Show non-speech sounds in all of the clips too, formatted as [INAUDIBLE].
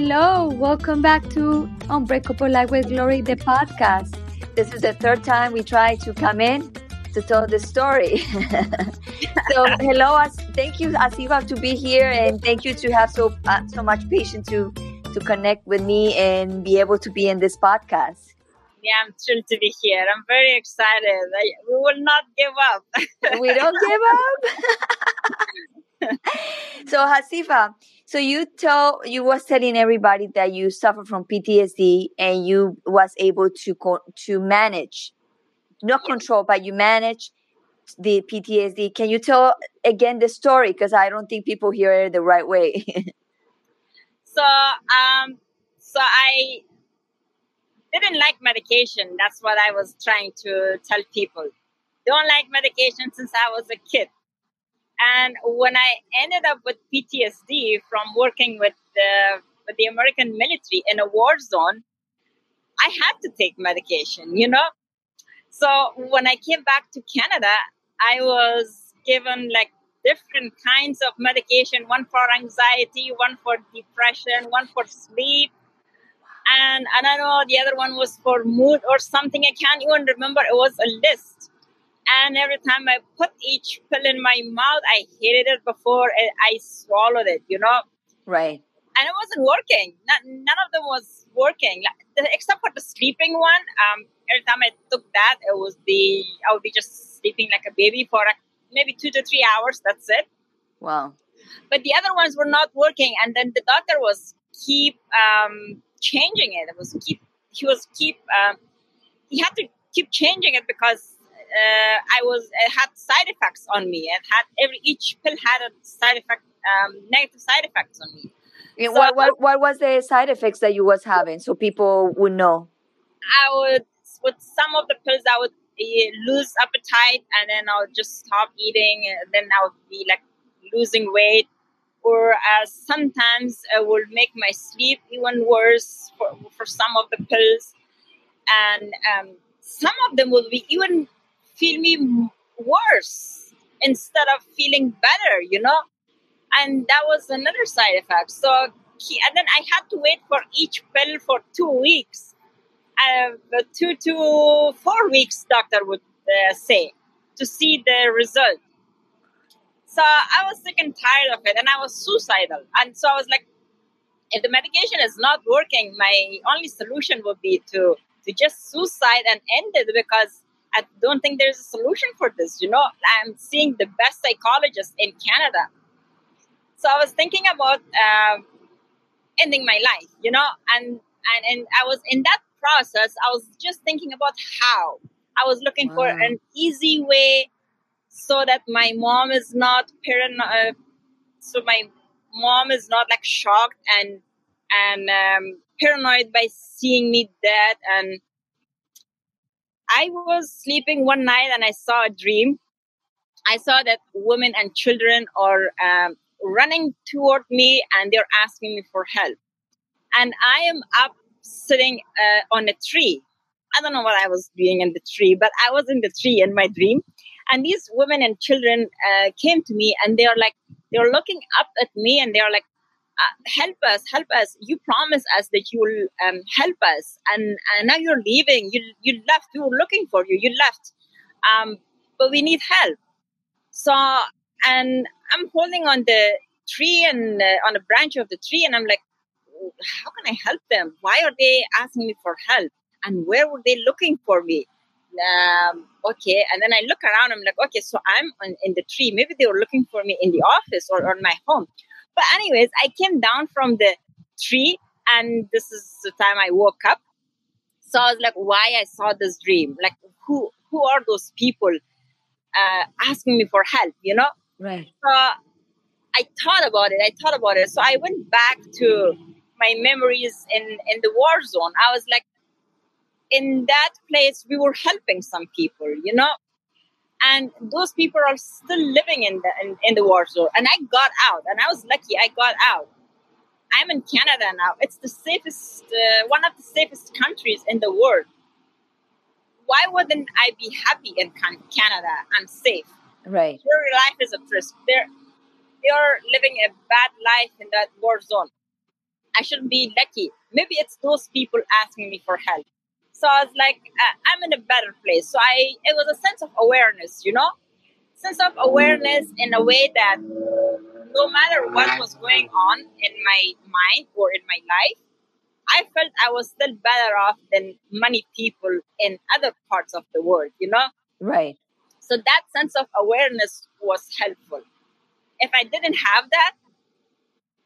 Hello, welcome back to Unbreakable Life with Glory, the podcast. This is the third time we try to come in to tell the story. [LAUGHS] so, hello, thank you, Asifa, to be here, and thank you to have so uh, so much patience to to connect with me and be able to be in this podcast. Yeah, I'm thrilled to be here. I'm very excited. I, we will not give up. we don't give up. [LAUGHS] so, Hasifa, so you tell you was telling everybody that you suffer from PTSD and you was able to co- to manage, not control, but you manage the PTSD. Can you tell again the story? Because I don't think people hear it the right way. [LAUGHS] so, um, so I didn't like medication. That's what I was trying to tell people. Don't like medication since I was a kid. And when I ended up with PTSD from working with the, with the American military in a war zone, I had to take medication, you know? So when I came back to Canada, I was given like different kinds of medication one for anxiety, one for depression, one for sleep and I don't know the other one was for mood or something. I can't even remember. It was a list, and every time I put each pill in my mouth, I hated it before I swallowed it. You know, right? And it wasn't working. Not, none of them was working, except for the sleeping one. Um, every time I took that, it was the I would be just sleeping like a baby for maybe two to three hours. That's it. Wow. But the other ones were not working, and then the doctor was keep um, changing it. It was keep he was keep um, he had to keep changing it because uh, I was it had side effects on me. It had every each pill had a side effect, um, negative side effects on me. So, what, what what was the side effects that you was having so people would know? I would with some of the pills I would uh, lose appetite and then I would just stop eating. And then I would be like losing weight or uh, sometimes it would make my sleep even worse for, for some of the pills and um, some of them would be even feel me worse instead of feeling better you know? And that was another side effect. So and then i had to wait for each pill for two weeks. Uh, two to four weeks doctor would uh, say to see the result. So I was sick and tired of it and I was suicidal. And so I was like, if the medication is not working, my only solution would be to, to just suicide and end it because I don't think there's a solution for this. You know, I'm seeing the best psychologist in Canada. So I was thinking about uh, ending my life, you know, and, and, and I was in that process, I was just thinking about how. I was looking wow. for an easy way so that my mom is not paranoid. So my mom is not like shocked and and um, paranoid by seeing me dead. And I was sleeping one night and I saw a dream. I saw that women and children are um, running toward me and they're asking me for help. And I am up sitting uh, on a tree. I don't know what I was doing in the tree, but I was in the tree in my dream. And these women and children uh, came to me and they are like, they're looking up at me and they are like, uh, help us, help us. You promised us that you will um, help us. And, and now you're leaving. You, you left. We were looking for you. You left. Um, but we need help. So, and I'm holding on the tree and uh, on a branch of the tree and I'm like, how can I help them? Why are they asking me for help? And where were they looking for me? um, okay. And then I look around, I'm like, okay, so I'm on, in the tree. Maybe they were looking for me in the office or on my home. But, anyways, I came down from the tree, and this is the time I woke up. So I was like, why I saw this dream? Like, who who are those people uh, asking me for help? You know? Right. So I thought about it. I thought about it. So I went back to my memories in in the war zone. I was like, in that place we were helping some people you know and those people are still living in the in, in the war zone. And i got out. And i was lucky i got out. I'm in canada now. It's the safest uh, one of the safest countries in the world. Why wouldn't i be happy in canada? I'm safe. Right. Your life is at risk. They're they're living a bad life in that war zone. I shouldn't be lucky. Maybe it's those people asking me for help. So I was like, uh, I'm in a better place. So I, it was a sense of awareness, you know, sense of awareness in a way that no matter what was going on in my mind or in my life, I felt I was still better off than many people in other parts of the world, you know? Right. So that sense of awareness was helpful. If I didn't have that,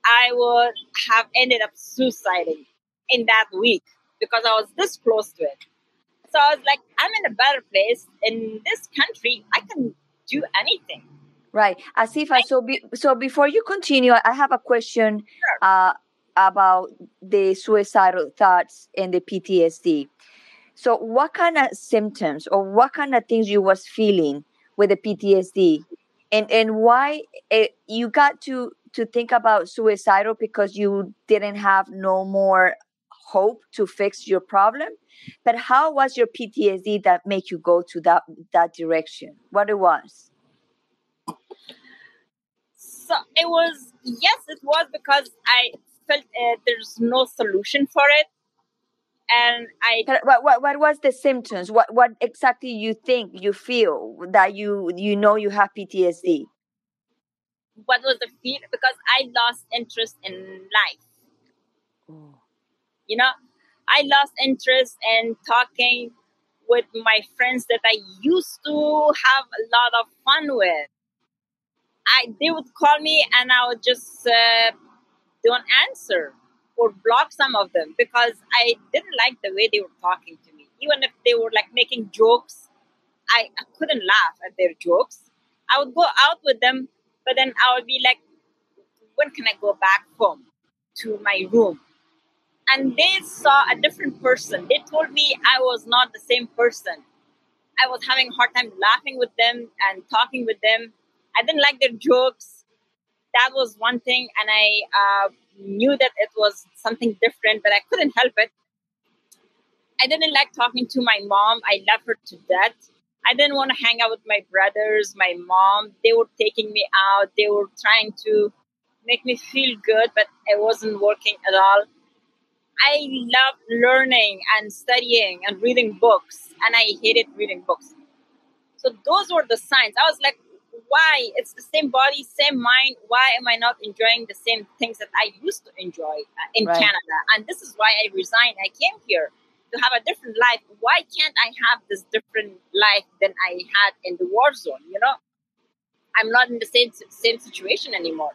I would have ended up suiciding in that week because I was this close to it. So I was like, I'm in a better place in this country. I can do anything. Right, Asifa. So, be, so before you continue, I have a question Sure. uh, about the suicidal thoughts and the PTSD. So, what kind of symptoms or what kind of things you was feeling with the PTSD, and and why it, you got to to think about suicidal because you didn't have no more hope to fix your problem. But how was your PTSD that make you go to that that direction? What it was? So it was, yes, it was because I felt uh, there's no solution for it. And I, What, what what was the symptoms? What what exactly you think you feel that you you know you have PTSD? what was the feel? Because I lost interest in life. You know, I lost interest in talking with my friends that I used to have a lot of fun with. I they would call me and I would just uh, don't answer or block some of them because I didn't like the way they were talking to me. Even if they were like making jokes, I, I couldn't laugh at their jokes. I would go out with them, but then I would be like, when can I go back home to my room? And they saw a different person. They told me I was not the same person. I was having a hard time laughing with them and talking with them. I didn't like their jokes. That was one thing, and I uh, knew that it was something different, but I couldn't help it. I didn't like talking to my mom. I love her to death. I didn't want to hang out with my brothers, my mom. They were taking me out. They were trying to make me feel good, but it wasn't working at all. I loved learning and studying and reading books, and I hated reading books. So those were the signs. I was like, why? It's the same body, same mind. Why am I not enjoying the same things that I used to enjoy uh, in Right. Canada? And this is why I resigned. I came here to have a different life. Why can't I have this different life than I had in the war zone? You know, I'm not in the same same situation anymore.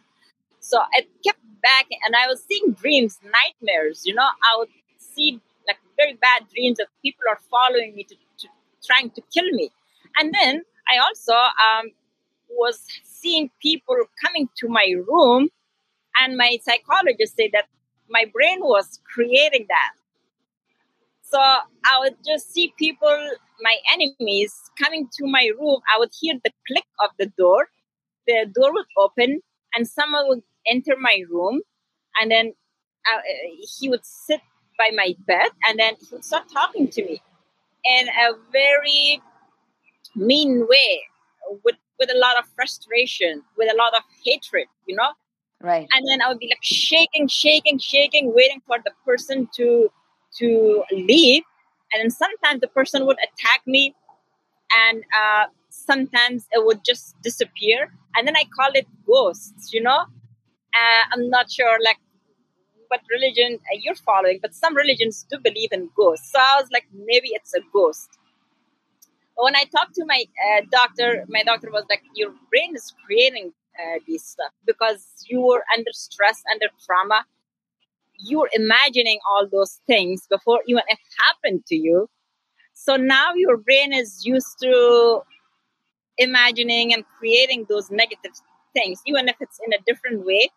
So I kept back, and I was seeing dreams, nightmares. You know, I would see like very bad dreams that people are following me to, to trying to kill me, and then I also um, was seeing people coming to my room, and my psychologist said that my brain was creating that. So I would just see people, my enemies, coming to my room. I would hear the click of the door. The door would open, and someone would enter my room, and then uh, he would sit by my bed, and then he would start talking to me in a very mean way, with with a lot of frustration, with a lot of hatred, you know Right. and then I would be like shaking, shaking, shaking, waiting for the person to to leave. And then sometimes the person would attack me, and uh, sometimes it would just disappear. And then I call it ghosts. You know, uh, I'm not sure like what religion uh, you're following, but some religions do believe in ghosts. So I was like, maybe it's a ghost. When I talked to my uh, doctor, my doctor was like, your brain is creating uh, these stuff because you were under stress, under trauma. You were imagining all those things before even it happened to you. So now your brain is used to imagining and creating those negative things, even if it's in a different way,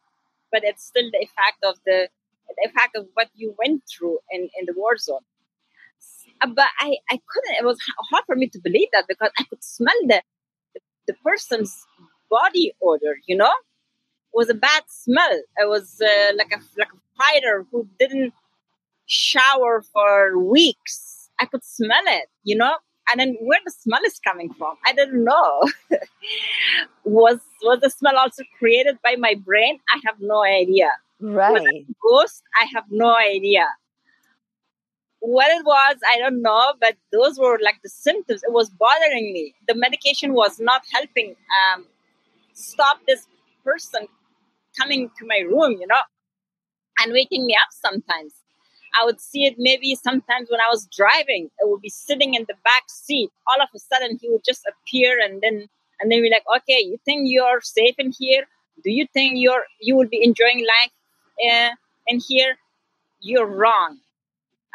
but it's still the effect of the, the effect of what you went through in, in the war zone. Uh, But I, I couldn't, it was hard for me to believe that because I could smell the, the, person's body odor, you know? It was a bad smell. It was uh, like a like a fighter who didn't shower for weeks. I could smell it, you know? And then where the smell is coming from, I didn't know. [LAUGHS] was was the smell also created by my brain? I have no idea. Right. Ghost, I have no idea. What it was, I don't know, but those were like the symptoms. It was bothering me. The medication was not helping um, stop this person coming to my room, you know, and waking me up sometimes. I would see it maybe sometimes when I was driving. It would be sitting in the back seat. All of a sudden, he would just appear, and then and then we're like, okay, you think you're safe in here? Do you think you're you will be enjoying life uh, in here? You're wrong.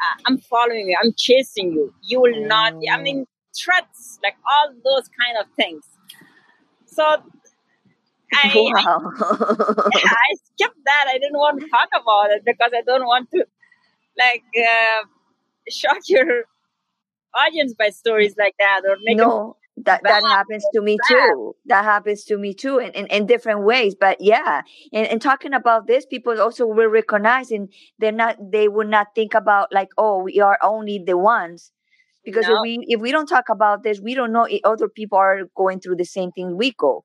Uh, I'm following you. I'm chasing you. You will not. I mean, threats, like all those kind of things. So I, [LAUGHS] wow. I, [LAUGHS] I skipped that. I didn't want to talk about it because I don't want to like uh, shock [LAUGHS] your audience by stories like that or make no that that happens to me too that happens to me too in, in, in different ways but yeah and, and talking about this people also will recognize and they're not they will not think about like oh we are only the ones because No. if we if we don't talk about this we don't know if other people are going through the same thing we go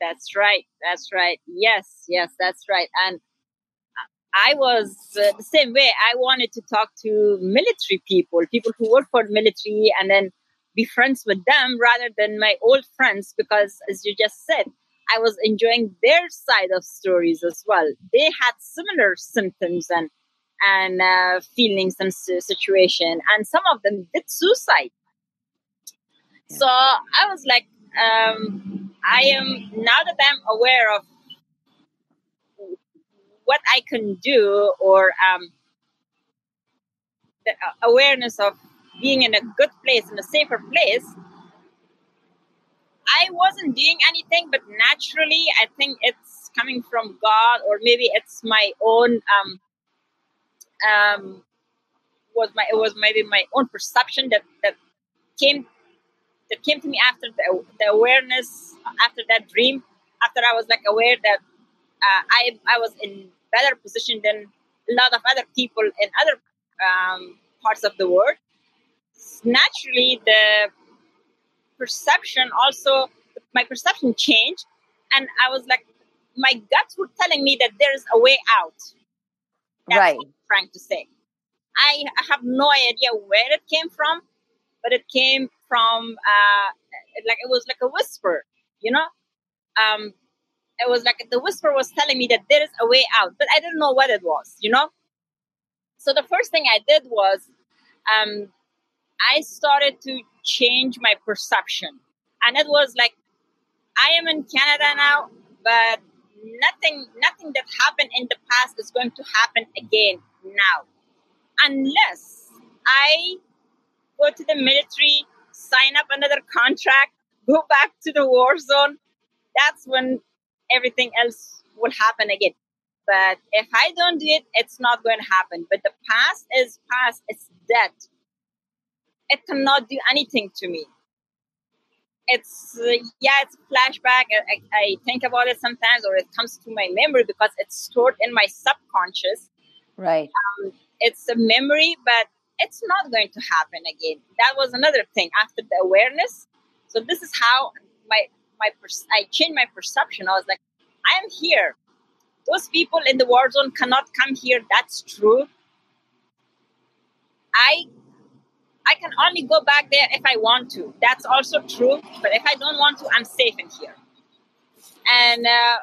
That's right. That's right. Yes, yes, that's right. And I was uh, the same way. I wanted to talk to military people, people who work for the military, and then be friends with them rather than my old friends, because as you just said, I was enjoying their side of stories as well. They had similar symptoms and and uh, feelings and si- situation, and some of them did suicide. So I was like, um, I am now that I'm aware of what I can do or um, the uh, awareness of being in a good place, in a safer place, I wasn't doing anything, but naturally, I think it's coming from God, or maybe it's my own um, um, was my it was maybe my own perception that that came that came to me after the, the awareness after that dream after I was like aware that uh, I I was in better position than a lot of other people in other um, parts of the world. Naturally, the perception also my perception changed, and I was like, my guts were telling me that there is a way out. That's right what I'm trying to say. I, I have no idea where it came from, but it came from uh, like it was like a whisper, you know. Um, it was like the whisper was telling me that there is a way out, but I didn't know what it was, you know. So the first thing I did was, um, I started to change my perception, and it was like, I am in Canada now, but nothing, nothing that happened in the past is going to happen again now, unless I go to the military, sign up another contract, go back to the war zone. That's when everything else will happen again. But if I don't do it, it's not going to happen. But the past is past, it's dead. It cannot do anything to me. It's, uh, yeah, it's a flashback. I, I, I think about it sometimes, or it comes to my memory because it's stored in my subconscious. right Um, it's a memory, but it's not going to happen again. That was another thing after the awareness. So this is how my my pers- I changed my perception. I was like, I am here. Those people in the war zone cannot come here. That's true. I I can only go back there if I want to. That's also true. But if I don't want to, I'm safe in here. And uh,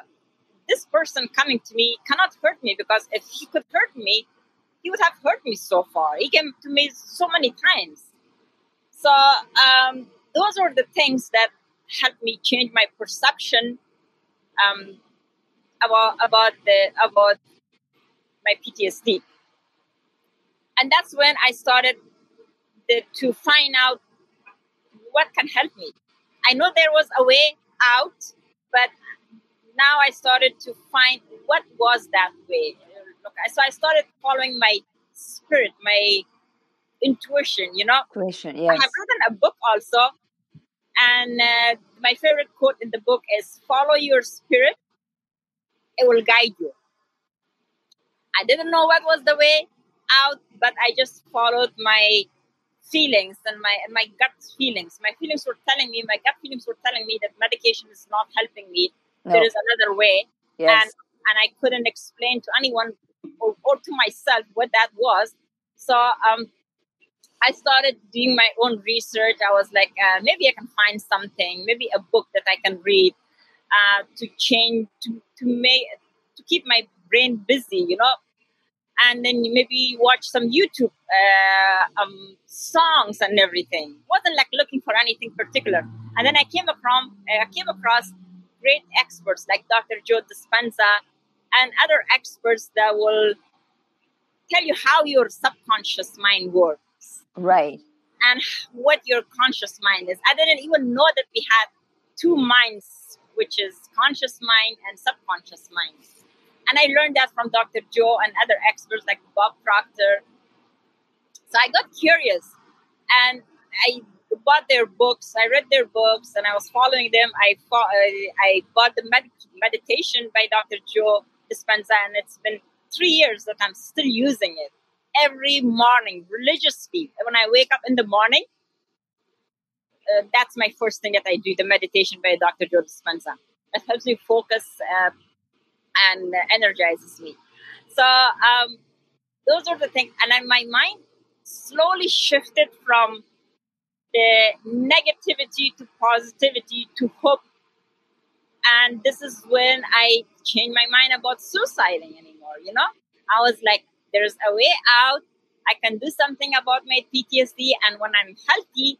this person coming to me cannot hurt me because if he could hurt me, he would have hurt me so far. He came to me so many times. So um, those are the things that helped me change my perception um, about about the about my PTSD. And that's when I started the, to find out what can help me. I know there was a way out, but now I started to find what was that way. So I started following my spirit, my intuition. You know, question I have written a book also, and uh, my favorite quote in the book is "Follow your spirit; it will guide you." I didn't know what was the way out, but I just followed my feelings and my and my gut feelings. My feelings were telling me, my gut feelings were telling me that medication is not helping me. no There is another way, yes and and I couldn't explain to anyone or, or to myself what that was. So um, I started doing my own research. I was like, uh, maybe I can find something, maybe a book that I can read uh, to change, to, to make, to keep my brain busy, you know. And then maybe watch some YouTube uh, um, songs and everything. wasn't like looking for anything particular. And then I came across, I came across great experts like Dr. Joe Dispenza and other experts that will tell you how your subconscious mind works. Right. And what your conscious mind is. I didn't even know that we had two minds, which is conscious mind and subconscious mind. And I learned that from Dr. Joe and other experts like Bob Proctor. So I got curious and I bought their books. I read their books and I was following them. I, uh, I bought the med- meditation by Dr. Joe Dispenza, and it's been three years that I'm still using it every morning religiously. When I wake up in the morning, uh, that's my first thing that I do the meditation by Dr. Joe Dispenza. It helps me focus uh, and energizes me. So, um, those are the things. And then my mind slowly shifted from the negativity to positivity to hope and this is when i changed my mind about suiciding anymore you know i was like there's a way out. I can do something about my ptsd and when i'm healthy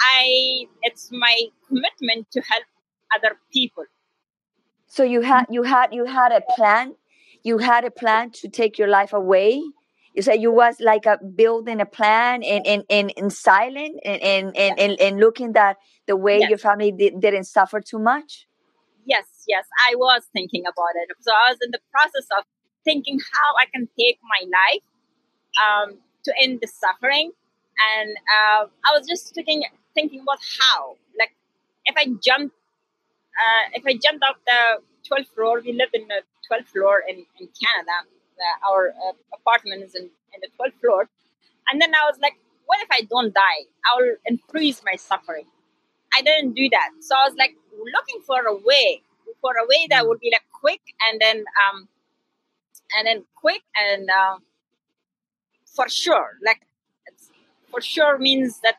i it's my commitment to help other people. So you had you had you had a plan? You had a plan to take your life away? You said you was like a building a plan and in in, in silent and and, and, and, and looking that the way yes. your family did, didn't suffer too much? Yes yes i was thinking about it so i was in the process of thinking how i can take my life um, to end the suffering and uh, i was just thinking thinking about how like if i jumped uh, if i jumped off the 12th floor we live in the 12th floor in, in canada our uh, apartment is in, in the 12th floor. And then I was like, what if I don't die? I'll increase my suffering. I didn't do that. So I was like looking for a way, for a way that would be like quick and then, um, and then quick and uh, for sure, like for sure means that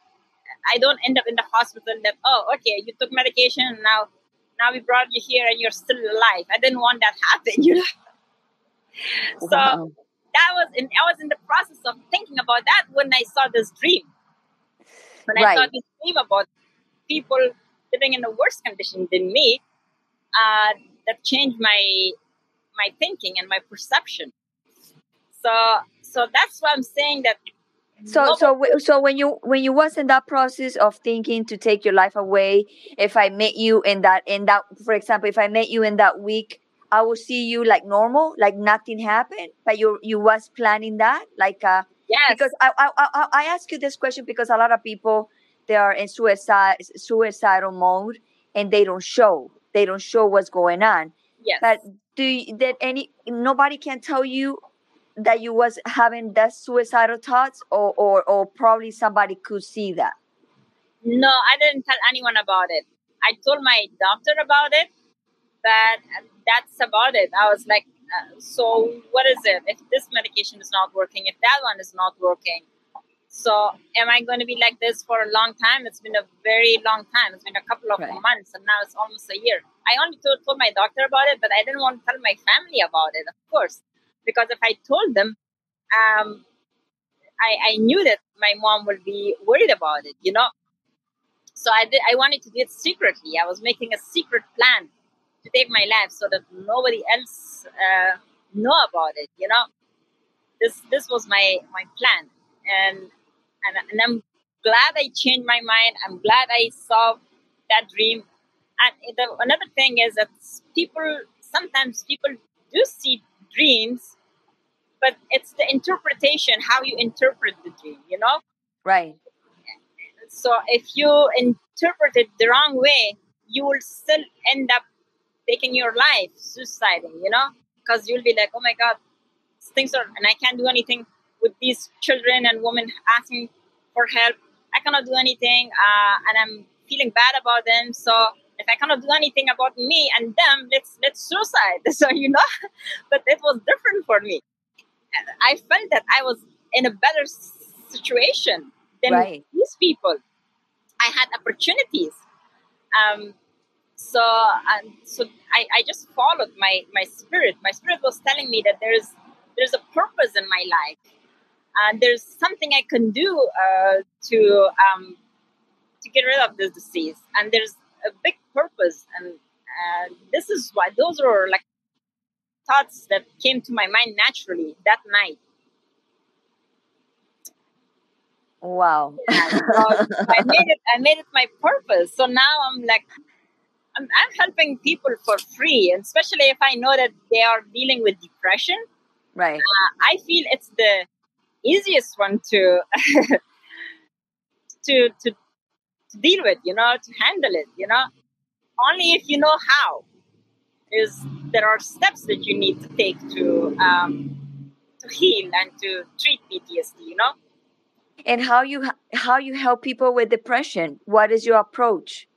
I don't end up in the hospital that, oh, okay, you took medication and now, now we brought you here and you're still alive. I didn't want that [LAUGHS] happen, you know? so wow. that was in I was in the process of thinking about that when I saw this dream. When right. I saw this dream about people living in a worse condition than me, uh, that changed my my thinking and my perception. So so that's why I'm saying that so so so when you when you was in that process of thinking to take your life away if i met you in that in that for example if i met you in that week I will see you like normal, like nothing happened, but you you was planning that, like uh, yes. Because I, I I I ask you this question because a lot of people they are in suicide suicidal mode and they don't show they don't show what's going on. Yes. But do you, did any nobody can tell you that you was having that suicidal thoughts or, or or probably somebody could see that? No, I didn't tell anyone about it. I told my doctor about it, but that's about it. I was like, uh, so what is it? If this medication is not working, if that one is not working, so am I going to be like this for a long time? It's been a very long time. It's been a couple of right. months, and now it's almost a year. I only told, told my doctor about it, but I didn't want to tell my family about it, of course, because if I told them, um, I, I knew that my mom would be worried about it, you know. So I did. I wanted to do it secretly. I was making a secret plan to take my life so that nobody else uh, know about it you know this this was my my plan and and, and i'm glad i changed my mind. I'm glad i saw that dream. And the, another thing is that people sometimes people do see dreams but it's the interpretation how you interpret the dream you know? Right. So if you interpret it the wrong way you will still end up taking your life, suiciding, you know, because you'll be like, oh my God, things are, and I can't do anything with these children and women asking for help. I cannot do anything, uh, and I'm feeling bad about them. So if I cannot do anything about me and them, let's let's suicide. [LAUGHS] So you know, [LAUGHS] but it was different for me. I felt that I was in a better situation than right. these people. I had opportunities. Um, so and so I, I just followed my my spirit. My spirit was telling me that there's there's a purpose in my life, and there's something I can do uh, to um, to get rid of this disease. And there's a big purpose, and uh, this is why those are like thoughts that came to my mind naturally that night. Wow. [LAUGHS] Yeah, so I made it I made it my purpose. So now I'm like I'm, I'm helping people for free, and especially if I know that they are dealing with depression. Right. Uh, I feel it's the easiest one to [LAUGHS] to to to deal with, you know, to handle it, you know. Only if you know how. Is there are steps that you need to take to um, to heal and to treat PTSD, you know. And how you how you help people with depression? What is your approach?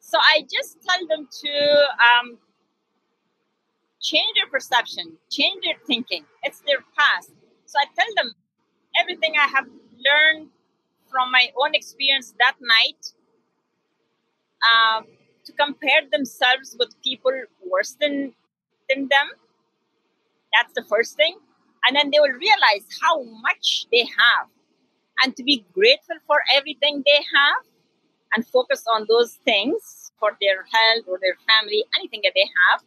So I just tell them to um, change their perception, change their thinking. It's their past. So I tell them everything I have learned from my own experience that night um, to compare themselves with people worse than, than them. That's the first thing. And then they will realize how much they have and to be grateful for everything they have and focus on those things for their health or their family, anything that they have.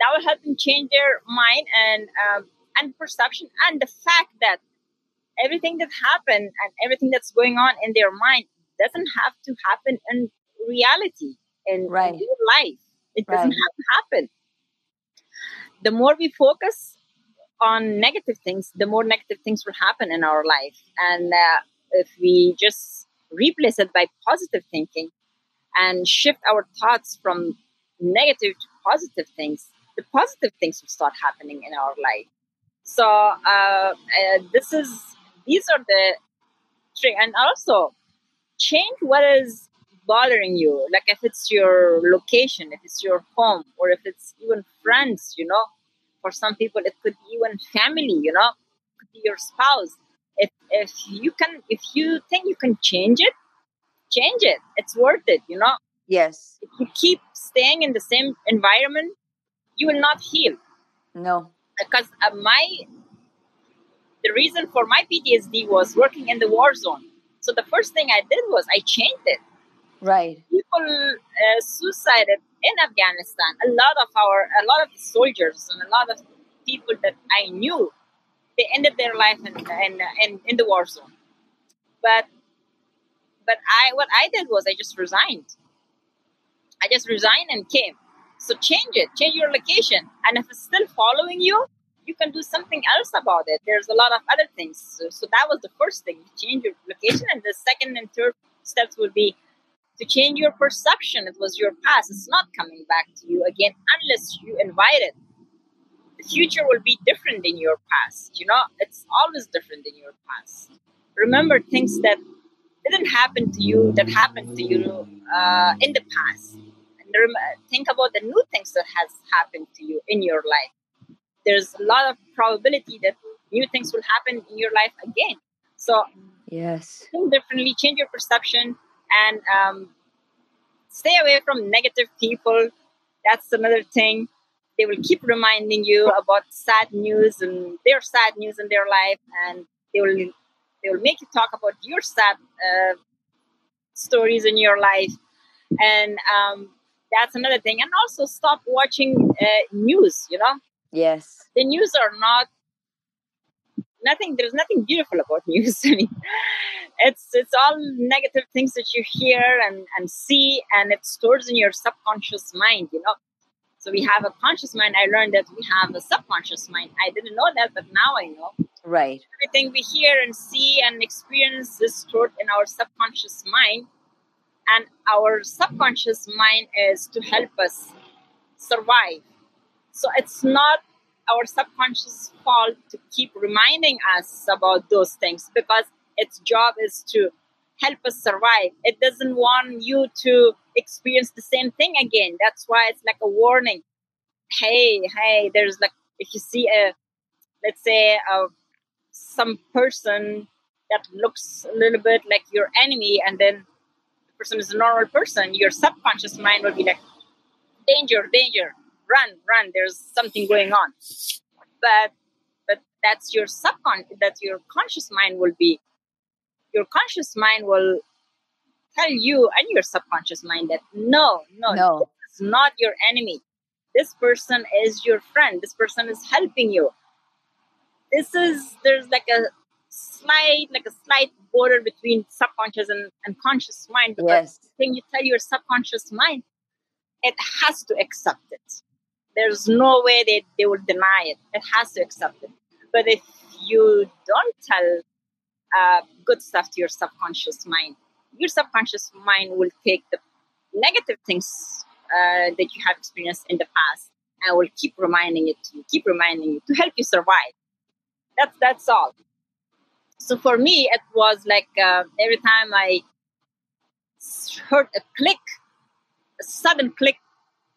That will help them change their mind and um, and perception and the fact that everything that happened and everything that's going on in their mind doesn't have to happen in reality in, right. in real life. It doesn't right. have to happen. The more we focus on negative things, the more negative things will happen in our life. And uh, if we just replace it by positive thinking and shift our thoughts from negative to positive things, the positive things will start happening in our life. So uh, uh, this is these are the trick, and also change what is bothering you. Like if it's your location, if it's your home, or if it's even friends. You know, for some people it could be even family. You know, it could be your spouse. If if you can, if you think you can change it, change it. It's worth it. You know. Yes. If you keep staying in the same environment, you will not heal. No. Because uh, my the reason for my PTSD was working in the war zone. So the first thing I did was I changed it. Right. People uh, suicided in Afghanistan. A lot of our, a lot of soldiers and a lot of people that I knew, they ended their life in, in, in, in the war zone. But, but I, what I did was I just resigned. I just resigned and came. So change it, change your location. And if it's still following you, you can do something else about it. There's a lot of other things. So, so that was the first thing, change your location. And the second and third steps would be to change your perception. It was your past. It's not coming back to you again unless you invite it. The future will be different than your past. You know, it's always different than your past. Remember things that didn't happen to you that happened to you uh, in the past. Rem- think about the new things that has happened to you in your life there's a lot of probability that new things will happen in your life again. So yes, think differently, change your perception, and um, stay away from negative people. That's another thing. They will keep reminding you about sad news and their sad news in their life, and they will they will make you talk about your sad uh, stories in your life, and um, that's another thing. And also stop watching uh, news. You know, Yes. The news are not nothing there's nothing beautiful about [LAUGHS] news. I mean it's it's all negative things that you hear and, and see and it stores in your subconscious mind, you know. So we have a conscious mind. I learned that we have a subconscious mind. I didn't know that, but now I know. Right. Everything we hear and see and experience is stored in our subconscious mind. And our subconscious mind is to help us survive so it's not our subconscious fault to keep reminding us about those things because its job is to help us survive. It doesn't want you to experience the same thing again. That's why it's like a warning. Hey, hey, there's like if you see a let's say a some person that looks a little bit like your enemy and then the person is a normal person, your subconscious mind will be like danger, danger, run, run, there's something going on. But but that's your subconscious that your conscious mind will be your conscious mind will tell you and your subconscious mind that no, no, no. it's not your enemy. This person is your friend. This person is helping you. This is there's like a slight like a slight border between subconscious and, and conscious mind because yes. when you tell your subconscious mind it has to accept it. There's no way they, they will deny it. It has to accept it. But if you don't tell uh, good stuff to your subconscious mind your subconscious mind will take the negative things uh, that you have experienced in the past and will keep reminding it to you keep reminding you to help you survive. That's that's all so for me, it was like uh, every time I heard a click, a sudden click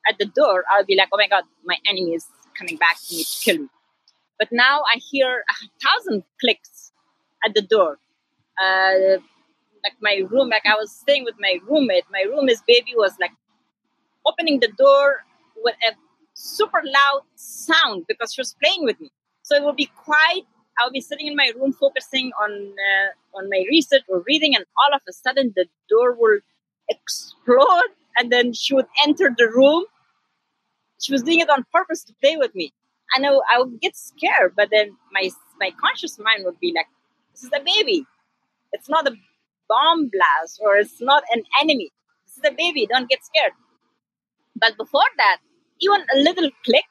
at the door, I'll be like, oh my God, my enemy is coming back to me to kill me. But now I hear a thousand clicks at the door. Uh, like my room, like I was staying with my roommate. My roommate's baby was like opening the door with a super loud sound because she was playing with me. So it would be quiet I'll be sitting in my room focusing on uh, on my research or reading, and all of a sudden the door will explode, and then she would enter the room. She was doing it on purpose to play with me. I know I would get scared, but then my my conscious mind would be like, "This is a baby. It's not a bomb blast, or it's not an enemy. This is a baby. Don't get scared." But before that, even a little click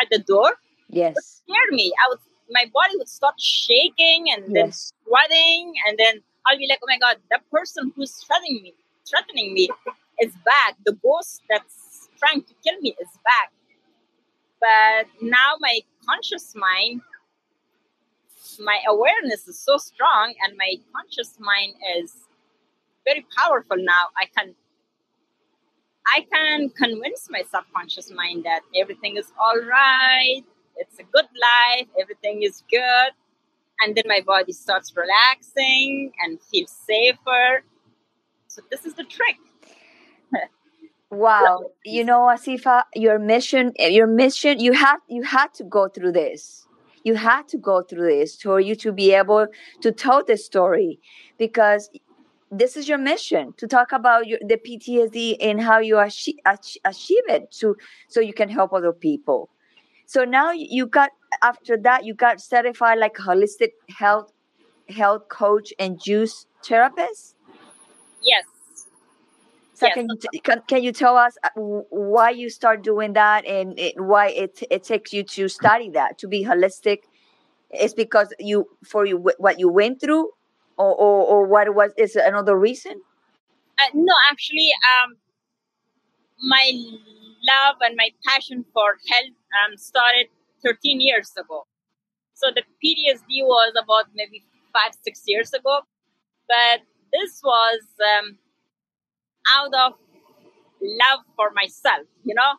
at the door yes scared me. I would my body would start shaking and yes. then sweating, and then I'll be like, oh my god, that person who's threatening me, threatening me, is back. The ghost that's trying to kill me is back. But now my conscious mind, my awareness is so strong, and my conscious mind is very powerful now. I can I can convince my subconscious mind that everything is all right it's a good life, everything is good. And then my body starts relaxing and feels safer. So this is the trick. [LAUGHS] wow. [LAUGHS] You know, Asifa, your mission your mission you had you had to go through this. You had to go through this for you to be able to tell this story because this is your mission to talk about your, the PTSD and how you achieve, achieve it to so you can help other people. So now you got after that you got certified like holistic health health coach and juice therapist. Yes. So yes. can you can, can you tell us uh, why you start doing that and it, why it it takes you to study that to be holistic? It's because you for you what you went through, or or, or what was is another reason? Uh, no, actually, um, my love and my passion for health um, started 13 years ago. So the PTSD was about maybe five, six years ago. But this was um, out of love for myself, you know?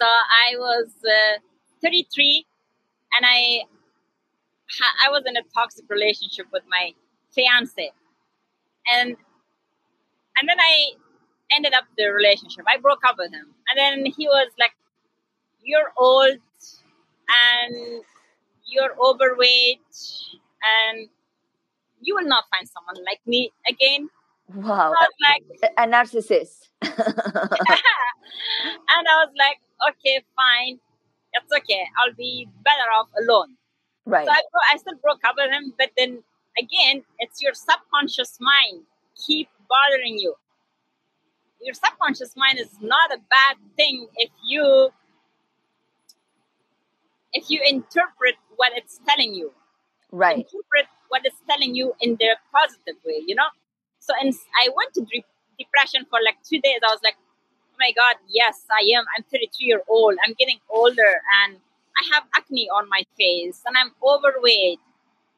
So I was uh, 33 and I, I was in a toxic relationship with my fiance. And, and then I ended up the relationship. I broke up with him. And then he was like, you're old and you're overweight and you will not find someone like me again. Wow. like a narcissist. [LAUGHS] [LAUGHS] and I was like, okay, fine. It's okay. I'll be better off alone. Right. So I, I still broke up with him, but then again, it's your subconscious mind keep bothering you. Your subconscious mind is not a bad thing if you if you interpret what it's telling you. Right. Interpret what it's telling you in the positive way you know? So and i went to depression for like two days. I was like oh my god yes i am. I'm 33 year old. I'm getting older and i have acne on my face and i'm overweight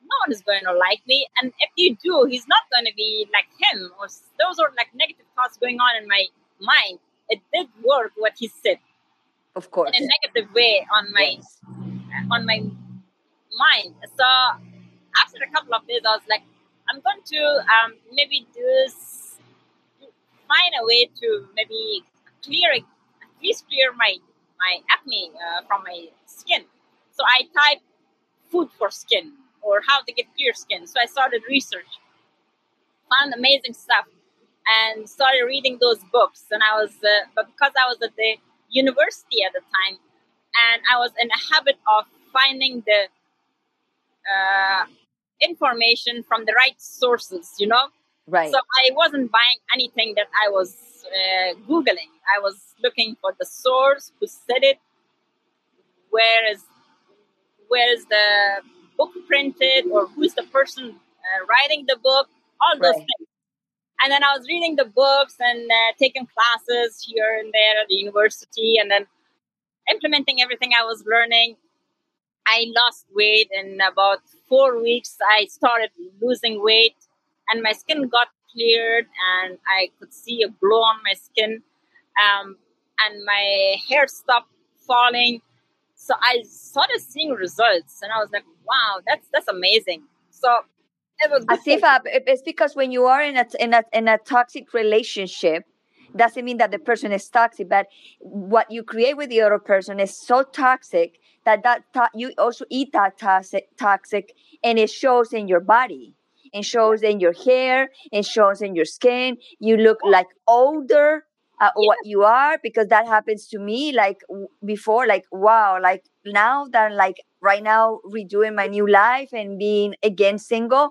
no one is going to like me. And if you do, he's not going to be like him. Or those are like negative thoughts going on in my mind. It did work what he said. Of course. In a negative way on my yes. on my mind. So after a couple of days, I was like, I'm going to um, maybe do find a way to maybe clear at least clear my my acne uh, from my skin. So I typed food for skin or how to get clear skin. So I started research, found amazing stuff, and started reading those books. And I was, uh, but because I was at the university at the time, and I was in a habit of finding the uh, information from the right sources, you know. Right. So I wasn't buying anything that I was uh, googling. I was looking for the source who said it. Where is where is the book printed or who's the person uh, writing the book, all those right. things. And then I was reading the books and uh, taking classes here and there at the university and then implementing everything I was learning. I lost weight in about four weeks. I started losing weight and my skin got cleared and I could see a glow on my skin. Um, and my hair stopped falling so I started seeing results, and I was like, "Wow, that's that's amazing." So it was. Asifa, it's because when you are in a in a in a toxic relationship, doesn't mean that the person is toxic, but what you create with the other person is so toxic that that to- you also eat that toxic, toxic, and it shows in your body. It shows in your hair. It shows in your skin. You look like older uh, yeah. what you are because that happens to me like w- before like wow like now that like right now redoing my new life and being again single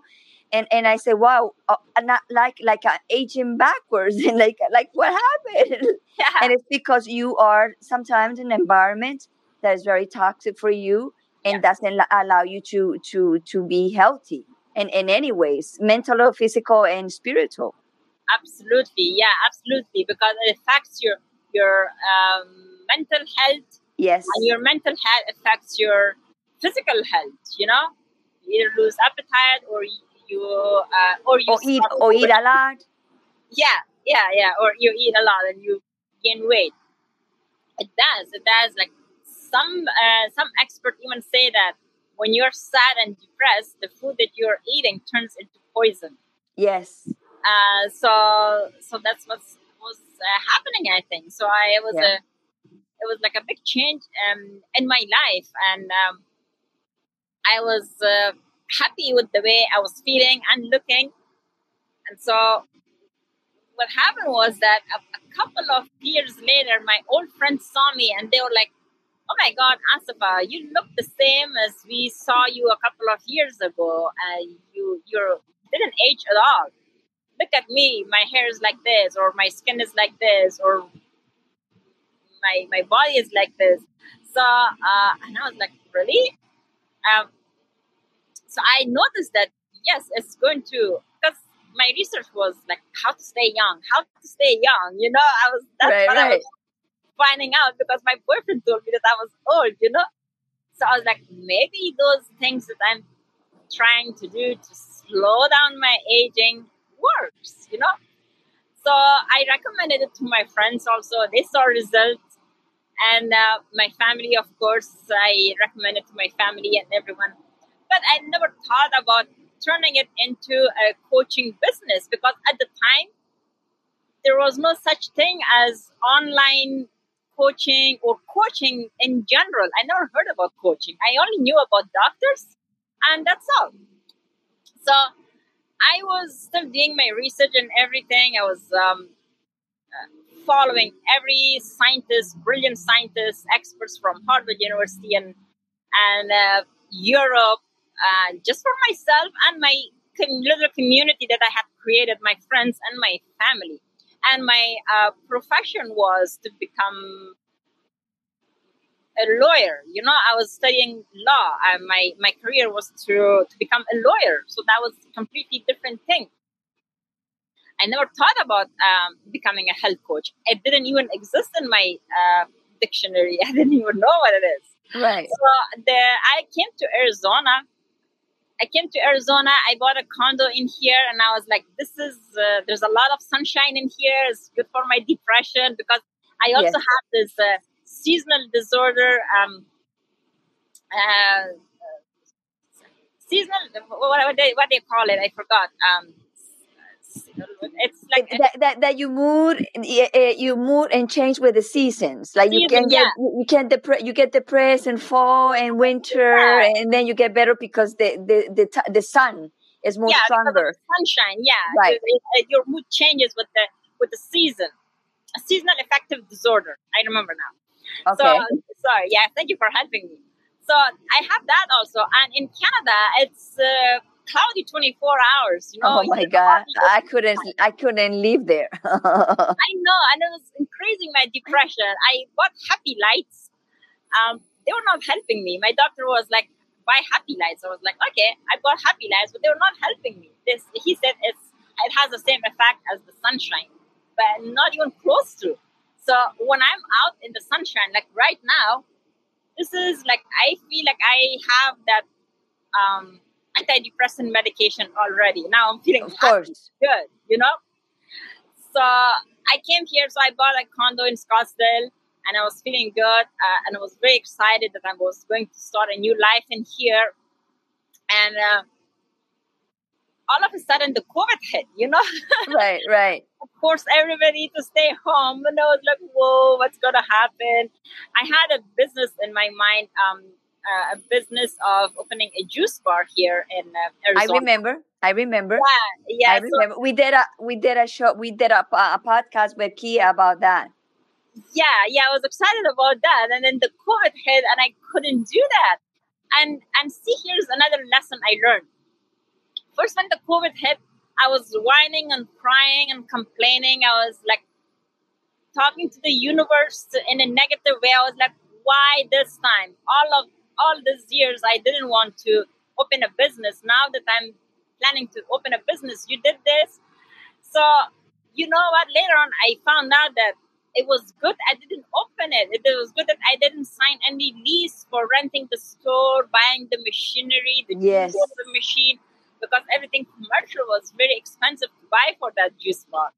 and and I say wow uh, not like like uh, aging backwards [LAUGHS] and like like what happened [LAUGHS] yeah. and it's because you are sometimes in an environment that is very toxic for you and yeah. doesn't allow you to to to be healthy and in any ways mental or physical and spiritual absolutely yeah absolutely because it affects your your um, mental health. Yes. And your mental health affects your physical health you know? You either lose appetite or you uh, or you or eat or eat a lot. Yeah yeah yeah or you eat a lot and you gain weight. It does it does like some uh, some experts even say that when you're sad and depressed the food that you're eating turns into poison. Yes uh, so so that's what was uh, happening. I think so. I it was yeah. a it was like a big change um, in my life, and um, I was uh, happy with the way I was feeling and looking. And so, what happened was that a, a couple of years later, my old friends saw me, and they were like, "Oh my God, Asifa, you look the same as we saw you a couple of years ago. Uh, you you didn't age at all." Look at me, my hair is like this, or my skin is like this, or my my body is like this. So uh, and I was like, really? Um, so I noticed that yes, it's going to because my research was like how to stay young, how to stay young. You know, I was that's right, what right. I was finding out because my boyfriend told me that I was old. You know, so I was like, maybe those things that I'm trying to do to slow down my aging works, you know. So I recommended it to my friends also. They saw results, and uh, my family, of course, I recommended to my family and everyone. But I never thought about turning it into a coaching business because at the time there was no such thing as online coaching or coaching in general. I never heard about coaching. I only knew about doctors, and that's all. So I was still doing my research and everything. I was um, following every scientist, brilliant scientists, experts from Harvard University and and uh, Europe, uh, just for myself and my little community that I had created, my friends and my family. And my uh, profession was to become a lawyer. You know, I was studying law. and my my career was to to become a lawyer. So that was a completely different thing. I never thought about um, becoming a health coach. It didn't even exist in my uh, dictionary. [LAUGHS] I didn't even know what it is. Right. So the, I came to Arizona I came to Arizona. I bought a condo in here, and I was like, "This is uh, there's a lot of sunshine in here. It's good for my depression because I also yes. have this uh, seasonal disorder. Um, uh, seasonal what, what, they, what they call it? I forgot. Um, it's like that, that, that you mood you mood and change with the seasons like you can yeah. get you can depre- you get depressed in fall and winter yeah. and then you get better because the the the, the sun is more yeah, stronger sunshine yeah right your, your mood changes with the with the season a seasonal affective disorder i remember now okay. so sorry. Yeah thank you for helping me. So i have that also. And in canada it's uh, cloudy 24 hours you know oh my god. i couldn't i couldn't live there. [LAUGHS] I know and it was increasing my depression. I bought happy lights. Um, they were not helping me. My doctor was like buy happy lights. I was like okay. I bought happy lights but they were not helping me. This he said it's it has the same effect as the sunshine but not even close to so when i'm out in the sunshine like right now this is like i feel like i have that um antidepressant medication already. Now I'm feeling of course. good, you know. So I came here, so I bought a condo in Scottsdale, and I was feeling good, uh, and I was very excited that I was going to start a new life in here. And uh, all of a sudden, the COVID hit, you know. [LAUGHS] right, right. Of course, everybody to stay home, and I was like, "Whoa, what's gonna happen?" I had a business in my mind. Um, uh, a business of opening a juice bar here in uh, Arizona. I remember. I remember. Yeah, yeah. I remember. So, we did a we did a show. We did a, a podcast with Kia about that. Yeah, yeah. I was excited about that, and then the COVID hit, and I couldn't do that. And and see, here's another lesson I learned. First, when the COVID hit, I was whining and crying and complaining. I was like talking to the universe in a negative way. I was like, why this time? All of all these years I didn't want to open a business. Now that I'm planning to open a business, you did this. So, you know what? Later on, I found out that it was good I didn't open it. It was good that I didn't sign any lease for renting the store, buying the machinery, the yes. the machine, because everything commercial was very expensive to buy for that juice bar.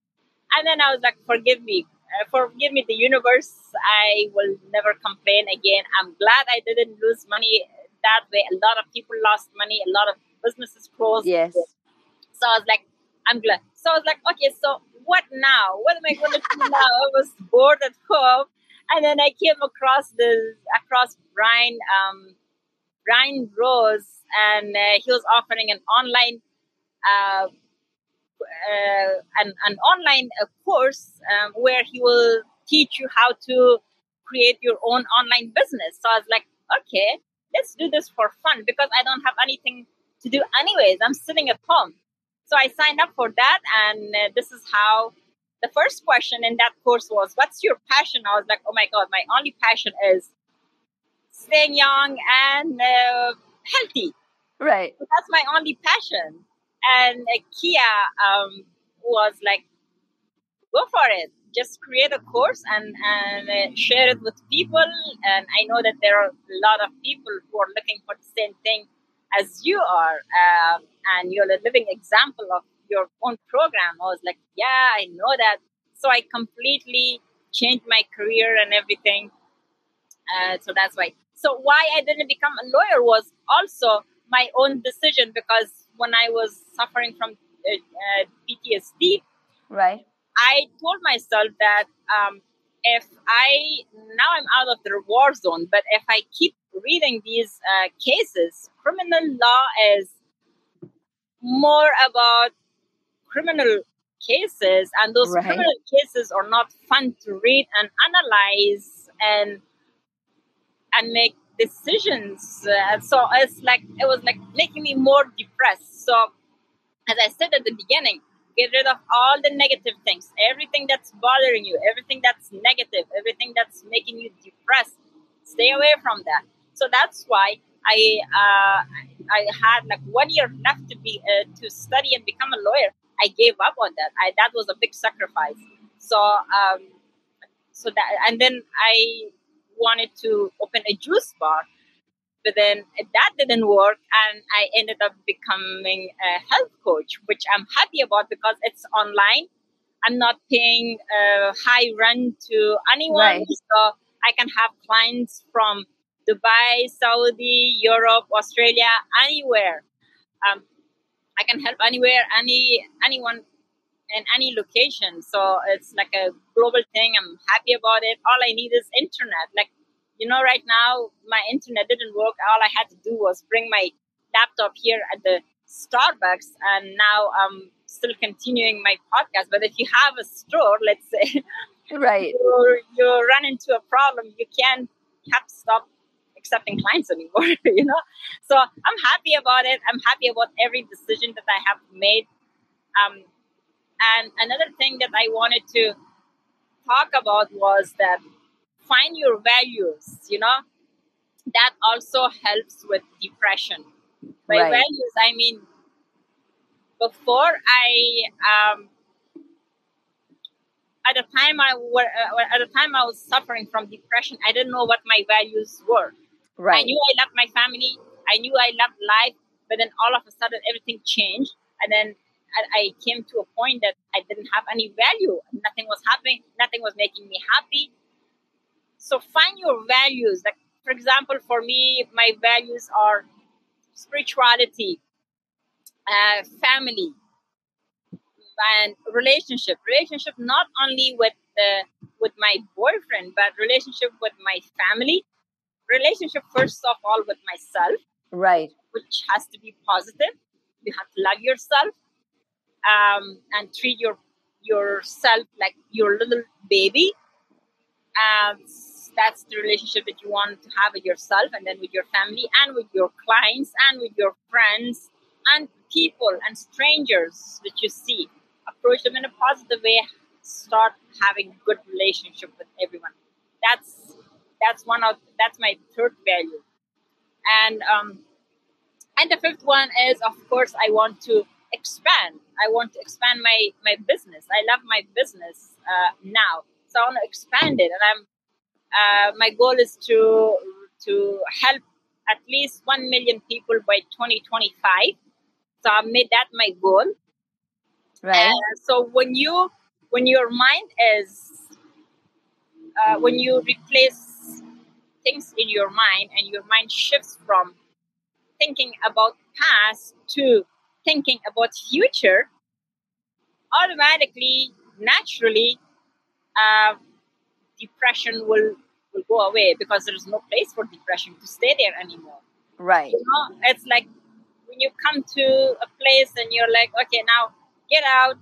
And then I was like, forgive me, uh, forgive me, the universe. I will never complain again. I'm glad I didn't lose money that way. A lot of people lost money. A lot of businesses closed. Yes. So I was like, I'm glad. So I was like, okay, so what now? What am I going to do [LAUGHS] now? I was bored at home, and then I came across this across Brian um, Brian Rose, and uh, he was offering an online. Uh, uh, an, an online uh, course um, where he will teach you how to create your own online business. So I was like, okay, let's do this for fun because I don't have anything to do anyways. I'm sitting at home. So I signed up for that, and uh, this is how the first question in that course was, What's your passion? I was like, Oh my God, my only passion is staying young and uh, healthy. Right. So that's my only passion. And uh, Kia um, was like, go for it. Just create a course and, and uh, share it with people. And I know that there are a lot of people who are looking for the same thing as you are. Um, and you're a living example of your own program. I was like, yeah, I know that. So I completely changed my career and everything. Uh, so that's why. So why I didn't become a lawyer was also my own decision because when I was suffering from uh, uh PTSD, right, I told myself that um, if I now I'm out of the war zone, but if I keep reading these uh, cases, criminal law is more about criminal cases, and those right. criminal cases are not fun to read and analyze and and make decisions. Uh, so it's like it was like making me more depressed. So as I said at the beginning, get rid of all the negative things, everything that's bothering you, everything that's negative, everything that's making you depressed. Stay away from that. So that's why I uh, I had like one year left to be uh, to study and become a lawyer. I gave up on that. I that was a big sacrifice. So um, so that and then I wanted to open a juice bar. but then that didn't work and i ended up becoming a health coach which i'm happy about because it's online i'm not paying a high rent to anyone right. so i can have clients from dubai saudi europe australia anywhere um, i can help anywhere any anyone in any location so it's like a global thing i'm happy about it all i need is internet like you know, right now my internet didn't work. All I had to do was bring my laptop here at the Starbucks, and now I'm still continuing my podcast. But if you have a store, let's say, [LAUGHS] right, you you run into a problem, you can't have to stop accepting clients anymore. [LAUGHS] you know, so I'm happy about it. I'm happy about every decision that I have made. Um, and another thing that I wanted to talk about was that find your values you know that also helps with depression by right. values i mean before i um at the time I were uh, at the time I was suffering from depression, I didn't know what my values were. Right. I knew I loved my family. I knew I loved life, but then all of a sudden everything changed, and then I, I came to a point that I didn't have any value. Nothing was happening. Nothing was making me happy. So find your values. Like for example, for me, my values are spirituality, uh, family, and relationship. Relationship not only with the with my boyfriend, but relationship with my family. Relationship first of all with myself. Right. Which has to be positive. You have to love yourself um, and treat your yourself like your little baby. Um, that's the relationship that you want to have with yourself and then with your family and with your clients and with your friends and people and strangers that you see. Approach them in a positive way. Start having good relationship with everyone. That's that's one of that's my third value. And um and the fifth one is of course i want to expand. I want to expand my my business. I love my business uh, now. So i want to expand it and i'm uh, my goal is to to help at least 1 million people by 2025 so i made that my goal. Right. Uh, so when you when your mind is uh, when you replace things in your mind and your mind shifts from thinking about past to thinking about future automatically naturally uh, depression will will go away because there's no place for depression to stay there anymore. Right. You know, it's like when you come to a place and you're like, okay, now get out.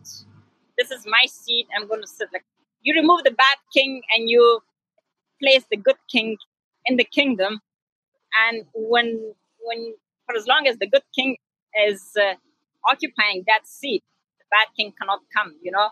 This is my seat. I'm going to sit. Like you remove the bad king and you place the good king in the kingdom. And when when for as long as the good king is uh, occupying that seat, the bad king cannot come. You know,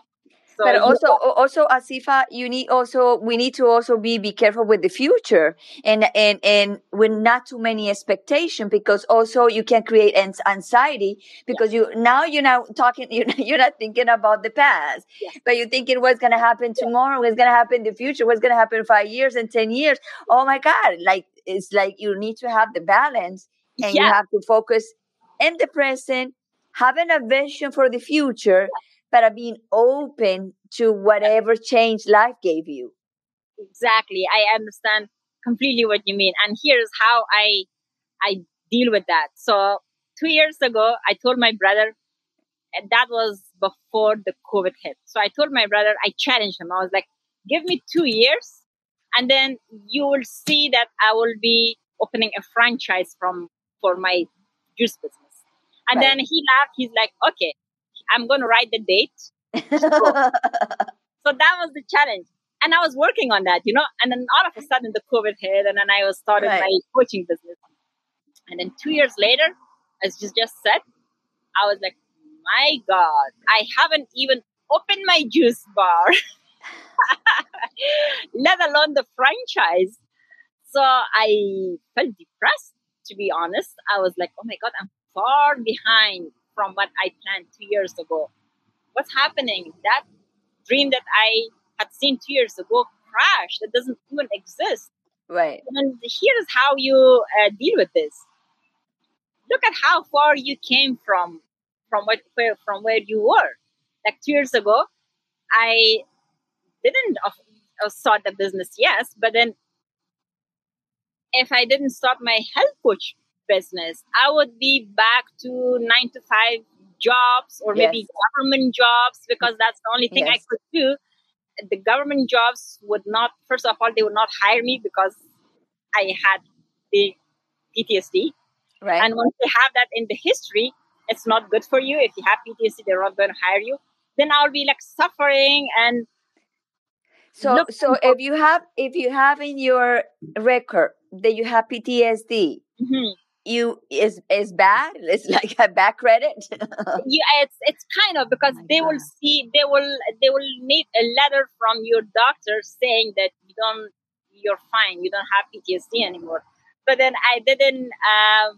so but also, also Asifa, you need also we need to also be be careful with the future and and and with not too many expectation because also you can create anxiety because yeah. you now you're not talking [LAUGHS] you're, you're not thinking about the past, yeah. but you're thinking what's gonna happen tomorrow, what's gonna happen in the future, what's gonna happen in five years and ten years. Oh my God! Like it's like you need to have the balance and yeah. you have to focus in the present, having a vision for the future but being open to whatever change life gave you. Exactly. I understand completely what you mean. And here's how I I deal with that. So two years ago I told my brother and that was before the COVID hit. So I told my brother, I challenged him. I was like, give me two years and then you will see that I will be opening a franchise from for my juice business. And right. then he laughed. He's like, okay, I'm going to write the date. so, [LAUGHS] so that was the challenge. And I was working on that, you know, and then all of a sudden the COVID hit and then I was started right. my coaching business. And then two years later, as you just said, I was like, my God, I haven't even opened my juice bar, [LAUGHS] let alone the franchise. So I felt depressed, to be honest. I was like, oh my God, I'm far behind from what I planned two years ago. What's happening? That dream that I had seen two years ago crashed. It doesn't even exist. Right. And here's how you uh, deal with this. Look at how far you came from from what where from where you were. Like two years ago, I didn't uh, start the business, yes, but then if I didn't start my health coach business, I would be back to nine to five jobs or maybe yes. government jobs because that's the only thing yes. I could do. The government jobs would not, first of all, they would not hire me because I had the PTSD. Right. And once they have that in the history, it's not good for you. If you have PTSD, they're not going to hire you. Then I'll be like suffering and so so if you have if you have in your record that you have PTSD, mm-hmm. You is is bad. It's like a bad credit. [LAUGHS] yeah, it's it's kind of because oh they God. will see they will they will need a letter from your doctor saying that you don't you're fine, you don't have PTSD anymore. But then I didn't. Uh,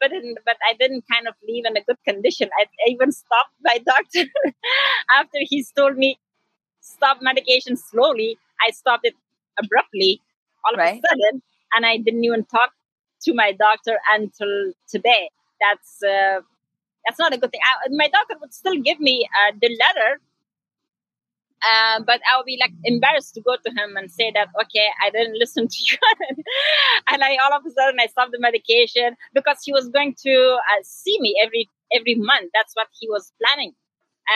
but in, but I didn't kind of leave in a good condition. I, I even stopped my [LAUGHS] doctor after he's told me stop medication slowly. I stopped it abruptly all of a sudden, and I didn't even talk to my doctor until today. That's uh, that's not a good thing. I, my doctor would still give me uh, the letter, uh, but I would be like embarrassed to go to him and say that okay, I didn't [LAUGHS] listen to you, [LAUGHS] and I all of a sudden I stopped the medication because he was going to uh, see me every every month. That's what he was planning,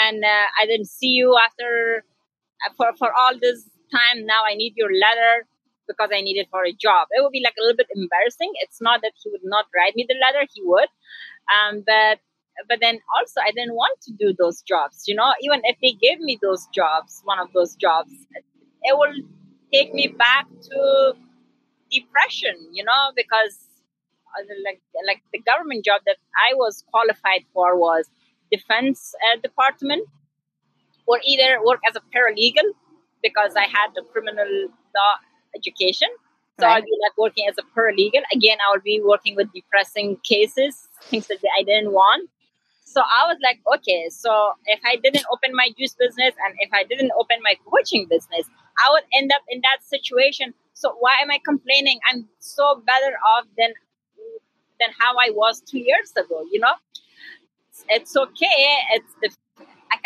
and uh, I didn't see you after uh, for for all this time. Now I need your letter because I need it for a job. It would be like a little bit embarrassing. It's not that he would not write me the letter; he would, um, but but then also I didn't want to do those jobs. You know, even if they gave me those jobs, one of those jobs, it will take me back to depression. You know, because uh, like like the government job that I was qualified for was defense uh, department, or either work as a paralegal because I had the criminal law education. So right. I'll be like working as a paralegal. Again, I will be working with depressing cases, things that I didn't want. So I was like, okay, so if I didn't open my juice business and if I didn't open my coaching business, I would end up in that situation. So why am I complaining? I'm so better off than than how I was two years ago. You know, it's okay. It's the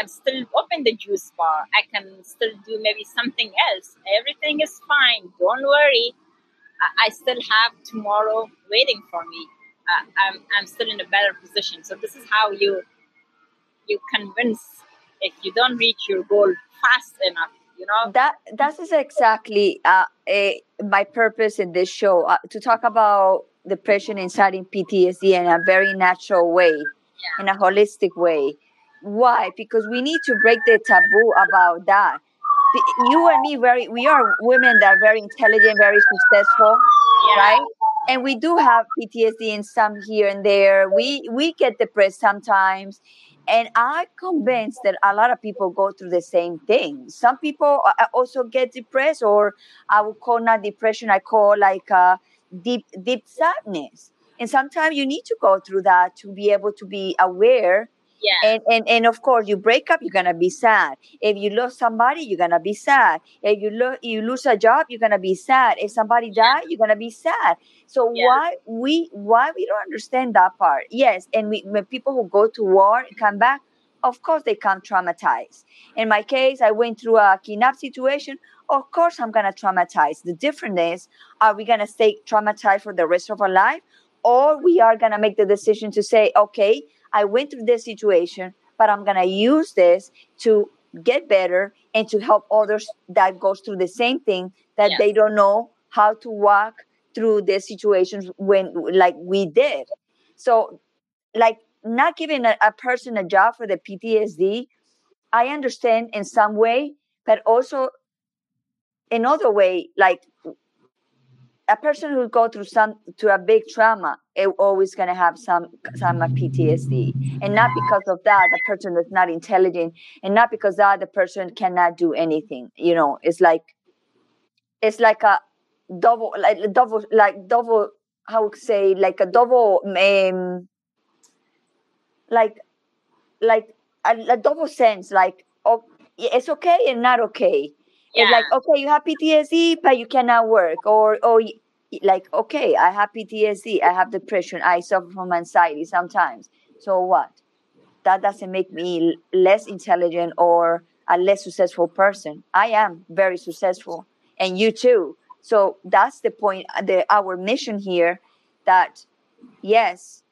can still open the juice bar. I can still do maybe something else. Everything is fine. Don't worry. I, I still have tomorrow waiting for me. Uh, I'm, I'm still in a better position. So this is how you you convince if you don't reach your goal fast enough. You know that that is exactly uh, a, my purpose in this show uh, to talk about depression inside in PTSD in a very natural way, yeah. in a holistic way. Why? Because we need to break the taboo about that. You and me, very we are women that are very intelligent, very successful, yeah. right? and we do have PTSD in some here and there. We we get depressed sometimes, and I'm convinced that a lot of people go through the same thing. Some people uh, also get depressed, or I would call not depression. I call like a deep deep sadness. And sometimes you need to go through that to be able to be aware yeah. And, and and of course, you break up, you're gonna be sad. If you lose somebody, you're gonna be sad. If you lose you lose a job, you're gonna be sad. If somebody die, you're gonna be sad. So yeah. why we why we don't understand that part? Yes, and we, when people who go to war and come back, of course they come traumatized. In my case, I went through a kidnap situation. Of course, I'm gonna traumatize. The difference is, are we gonna stay traumatized for the rest of our life, or we are gonna make the decision to say, okay, I went through this situation, but I'm going to use this to get better and to help others that goes through the same thing that yeah. they don't know how to walk through the situations when like we did. So like not giving a, a person a job for the PTSD, I understand in some way, but also in another way, like a person who go through some to a big trauma is always going to have some some PTSD, and not because of that the person is not intelligent, and not because that the person cannot do anything. You know, it's like it's like a double, like double, like double. How would say like a double, um, like like a, a double sense, like oh, it's okay and not okay It's like, okay, you have PTSD, but you cannot work. Or, or like, okay, I have PTSD, I have depression, I suffer from anxiety sometimes. So what? That doesn't make me less intelligent or a less successful person. I am very successful, and you too. So that's the point. Uh, the our mission here, that yes,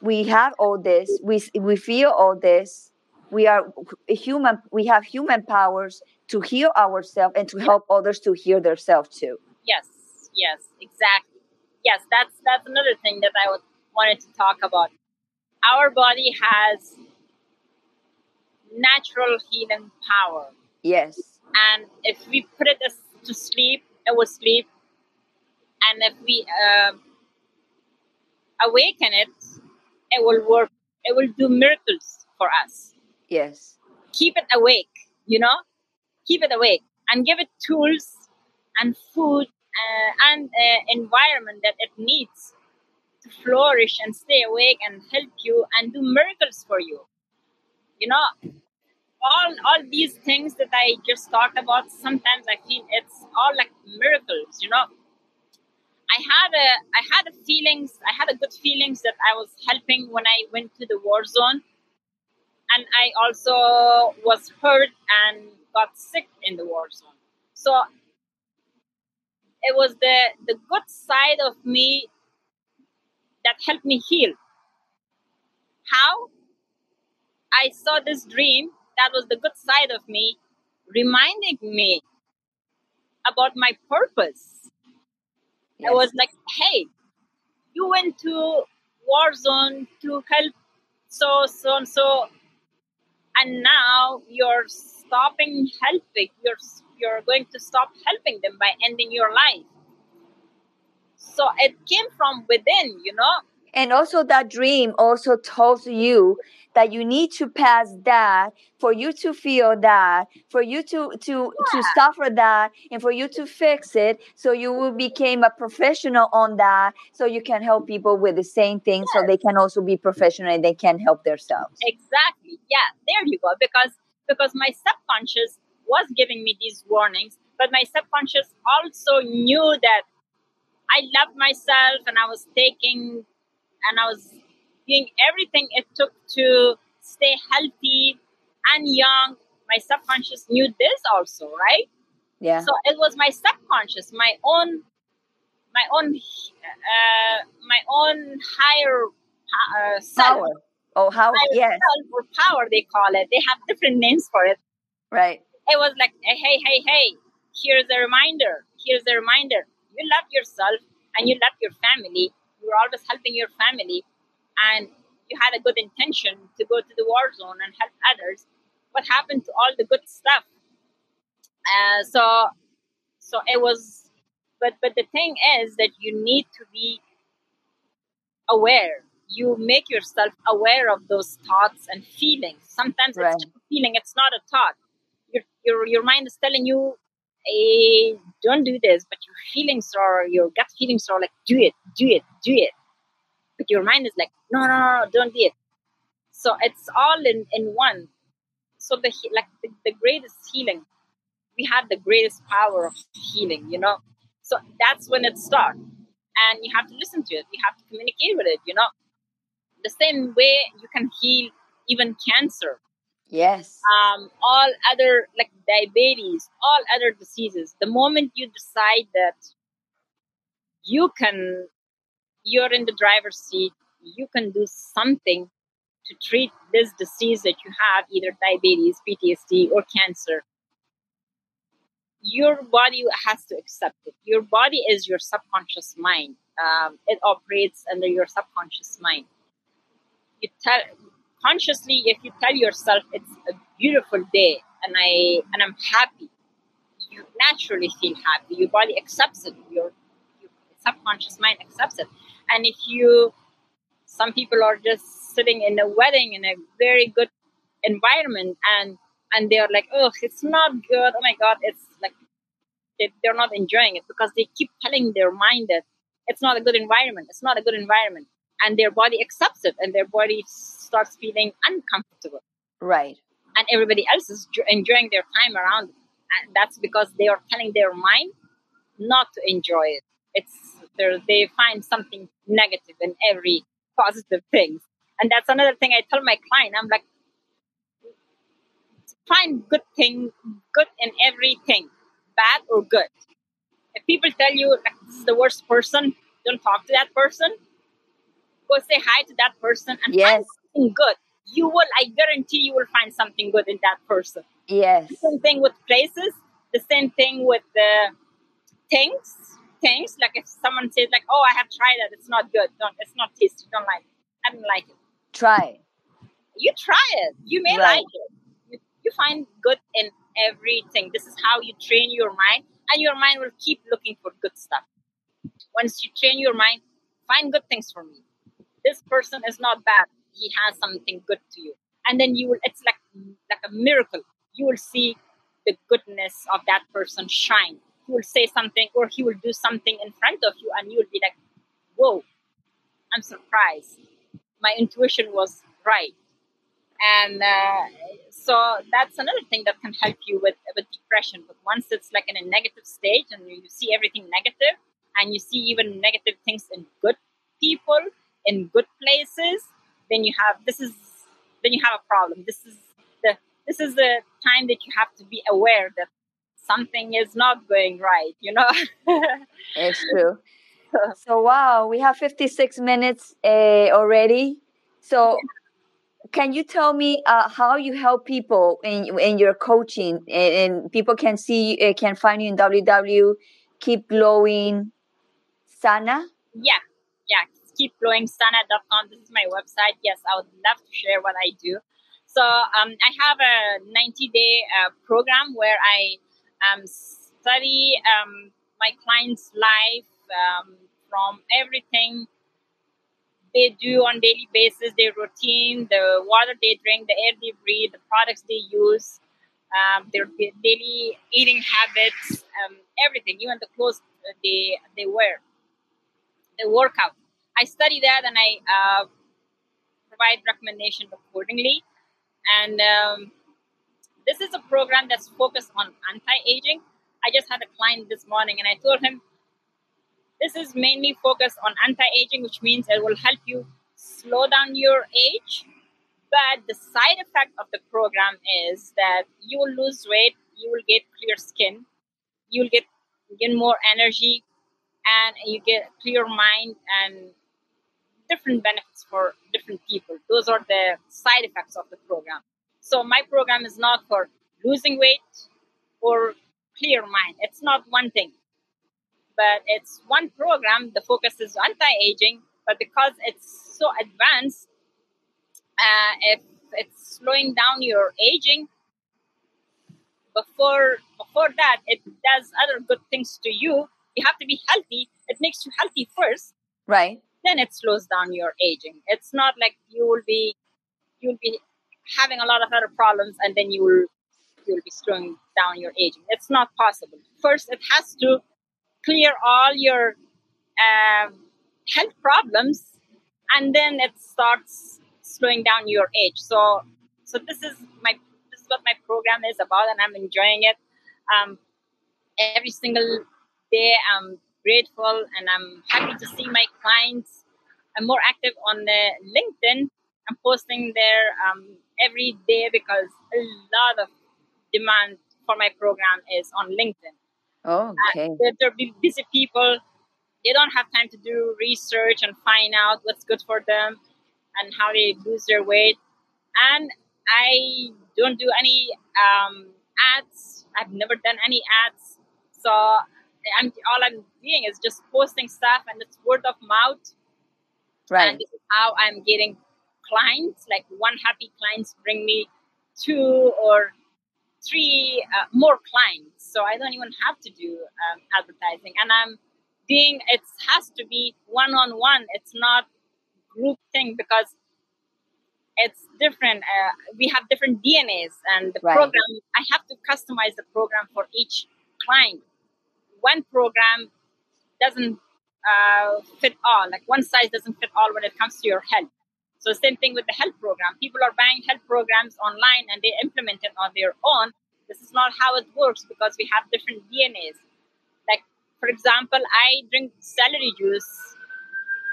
we have all this. We we feel all this. We are uh, human. We have human powers to heal ourselves and to help others to heal themselves too. Yes, yes, exactly. Yes, that's that's another thing that I wanted to talk about. Our body has natural healing power. Yes. And if we put it to sleep, it will sleep. And if we uh, awaken it, it will work. It will do miracles for us. Yes. Keep it awake, you know? Keep it awake and give it tools and food uh, and uh, environment that it needs to flourish and stay awake and help you and do miracles for you. You know, all all these things that I just talked about, sometimes I feel it's all like miracles, you know. I had a I had a feelings I had a good feelings that I was helping when I went to the war zone, and I also was hurt and got sick in the war zone. So it was the the good side of me that helped me heal. How I saw this dream that was the good side of me, reminding me about my purpose. Yes. I was like, hey, you went to war zone to help so so and so and now you're stopping helping you're you're going to stop helping them by ending your life. So it came from within you know? And also that dream also tells you that you need to pass that for you to feel that for you to to yeah. to suffer that and for you to fix it. So you will become a professional on that so you can help people with the same thing yes. so they can also be professional and they can help themselves. Exactly. Yeah there you go because because my subconscious was giving me these warnings but my subconscious also knew that I loved myself and I was taking and I was doing everything it took to stay healthy and young. My subconscious knew this also, right? Yeah. So it was my subconscious, my own, my own, uh, my own higher uh, self. Power. Oh, how? Yes. or power, they call it. They have different names for it. Right. It was like, hey, hey, hey, here's a reminder. Here's a reminder. You love yourself and you love your family you were always helping your family and you had a good intention to go to the war zone and help others what happened to all the good stuff uh, so so it was but but the thing is that you need to be aware you make yourself aware of those thoughts and feelings sometimes right. it's just a feeling it's not a thought your, your your mind is telling you hey, don't do this, but your feelings are, your gut feelings are like, do it, do it, do it. But your mind is like, no, no, no, no don't do it. So it's all in, in one. So the like the, the greatest healing, we have the greatest power of healing, you know. So that's when it starts, and you have to listen to it. You have to communicate with it, you know. The same way you can heal even cancer Yes. Um, all other like diabetes, all other diseases. The moment you decide that you can, you're in the driver's seat, you can do something to treat this disease that you have, either diabetes, PTSD, or cancer. Your body has to accept it. Your body is your subconscious mind. Um, it operates under your subconscious mind. You tell consciously if you tell yourself it's a beautiful day and i and i'm happy you naturally feel happy. Your body accepts it. Your, your subconscious mind accepts it. And if you some people are just sitting in a wedding in a very good environment and and they're like oh it's not good. Oh my god it's like they, they're not enjoying it because they keep telling their mind that it's not a good environment. It's not a good environment and their body accepts it and their body starts feeling uncomfortable. Right. And everybody else is enjoying their time around. and that's because they are telling their mind not to enjoy it. It's they find something negative in every positive thing, and that's another thing I tell my client. I'm like, find good thing, good in everything, bad or good. If people tell you like this is the worst person, don't talk to that person. Go say hi to that person and yes. find something good. You will, I guarantee, you will find something good in that person. Yes. The same thing with places. The same thing with the things. Things like if someone says like, "Oh, I have tried that. It's not good. Don't. It's not tasty. Don't like. It. I don't like it." Try. You try it. You may right. like it. You, you find good in everything. This is how you train your mind, and your mind will keep looking for good stuff. Once you train your mind, find good things for me. This person is not bad. He has something good to you, and then you will. It's like like a miracle. You will see the goodness of that person shine. He will say something, or he will do something in front of you, and you will be like, "Whoa, I'm surprised. My intuition was right." And uh, so that's another thing that can help you with with depression. But once it's like in a negative stage and you see everything negative, and you see even negative things in good people in good places, then you have this is then you have a problem. This is the this is the time that you have to be aware that something is not going right. You know, [LAUGHS] it's true. So wow, we have fifty six minutes uh, already. So can you tell me uh, how you help people in in your coaching and, and people can see uh, can find you in www keep glowing sana yeah yeah keepglowing.sana.com this is my website. Yes i would love to share what i do. So um, i have a 90 day uh, program where i um, study um, my clients life um, from everything they do on daily basis, their routine, the water they drink, the air they breathe, the products they use, um, their daily eating habits, um, everything, even the clothes they they wear, the workout. I study that and I uh, provide recommendation accordingly. And um, this is a program that's focused on anti-aging. I just had a client this morning and I told him this is mainly focused on anti-aging, which means it will help you slow down your age. But the side effect of the program is that you will lose weight, you will get clear skin, you will get get more energy, and you get clear mind and different benefits for different people. Those are the side effects of the program. So my program is not for losing weight or clear mind. It's not one thing but it's one program. The focus is anti-aging, but because it's so advanced, uh, if it's slowing down your aging, before before that, it does other good things to you. You have to be healthy. It makes you healthy first, right? Then it slows down your aging. It's not like you will be you will be having a lot of other problems, and then you will you will be slowing down your aging. It's not possible. First, it has to clear all your um, health problems and then it starts slowing down your age so so this is my this is what my program is about and i'm enjoying it um, every single day i'm grateful and i'm happy to see my clients i'm more active on the linkedin i'm posting there um, every day because a lot of demand for my program is on linkedin Oh, okay. Uh, they're, they're busy people. They don't have time to do research and find out what's good for them and how they lose their weight. And I don't do any um, ads. I've never done any ads. So I'm all I'm doing is just posting stuff, and it's word of mouth. Right. And this is how I'm getting clients. Like one happy clients bring me two or three uh, more clients. So I don't even have to do um, advertising. And I'm doing it has to be one on one. It's not group thing because it's different. Uh, we have different DNAs, and the right. program I have to customize the program for each client. One program doesn't uh, fit all. Like one size doesn't fit all when it comes to your health. So same thing with the health program. People are buying health programs online and they implement it on their own, this is not how it works because we have different DNAs. Like, for example, I drink celery juice.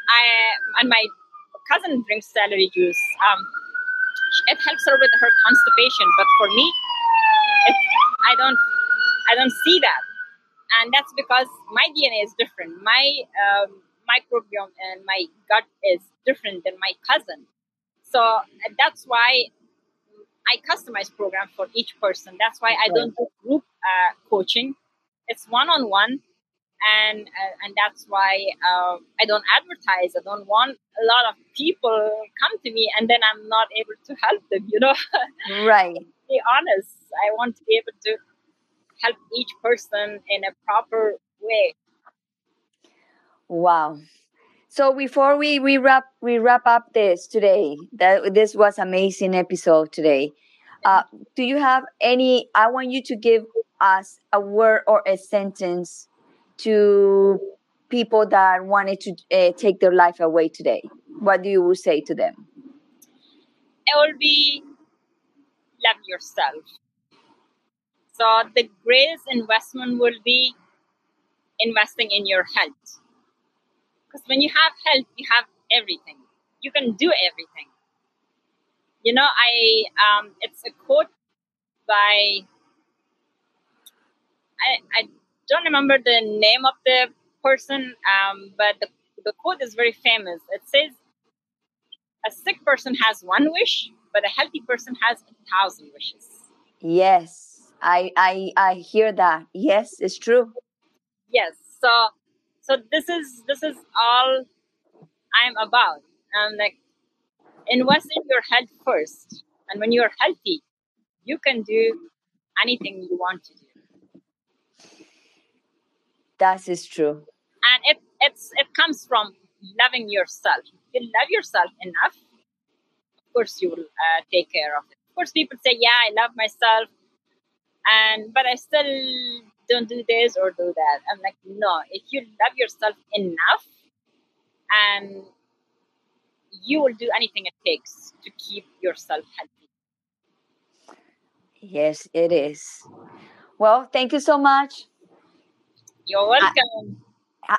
I and my cousin drinks celery juice. Um, it helps her with her constipation, but for me, it, I don't, I don't see that, and that's because my DNA is different. My um, microbiome and my gut is different than my cousin. So that's why I customize program for each person. That's why I don't do group uh, coaching. It's one on one, and uh, and that's why uh, I don't advertise. I don't want a lot of people come to me and then I'm not able to help them. You know, [LAUGHS] right? be honest. I want to be able to help each person in a proper way. Wow. So before we, we wrap we wrap up this today, that this was amazing episode today. Uh, do you have any? I want you to give us a word or a sentence to people that wanted to uh, take their life away today. What do you say to them? It will be love yourself. So the greatest investment will be investing in your health because when you have health, you have everything. You can do everything. You know, I um, it's a quote by I, I don't remember the name of the person, um, but the, the quote is very famous. It says, "A sick person has one wish, but a healthy person has a thousand wishes." Yes, I I I hear that. Yes, it's true. Yes. So so this is this is all I'm about. I'm like invest in your health first, and when you're healthy, you can do anything you want to do. That is true. And it it's it comes from loving yourself. If you love yourself enough, of course you will uh, take care of it. Of course, people say, "Yeah, I love myself," and but I still don't do this or do that. I'm like, no, if you love yourself enough and you will do anything it takes to keep yourself healthy. Yes, it is. Well, thank you so much. You're welcome.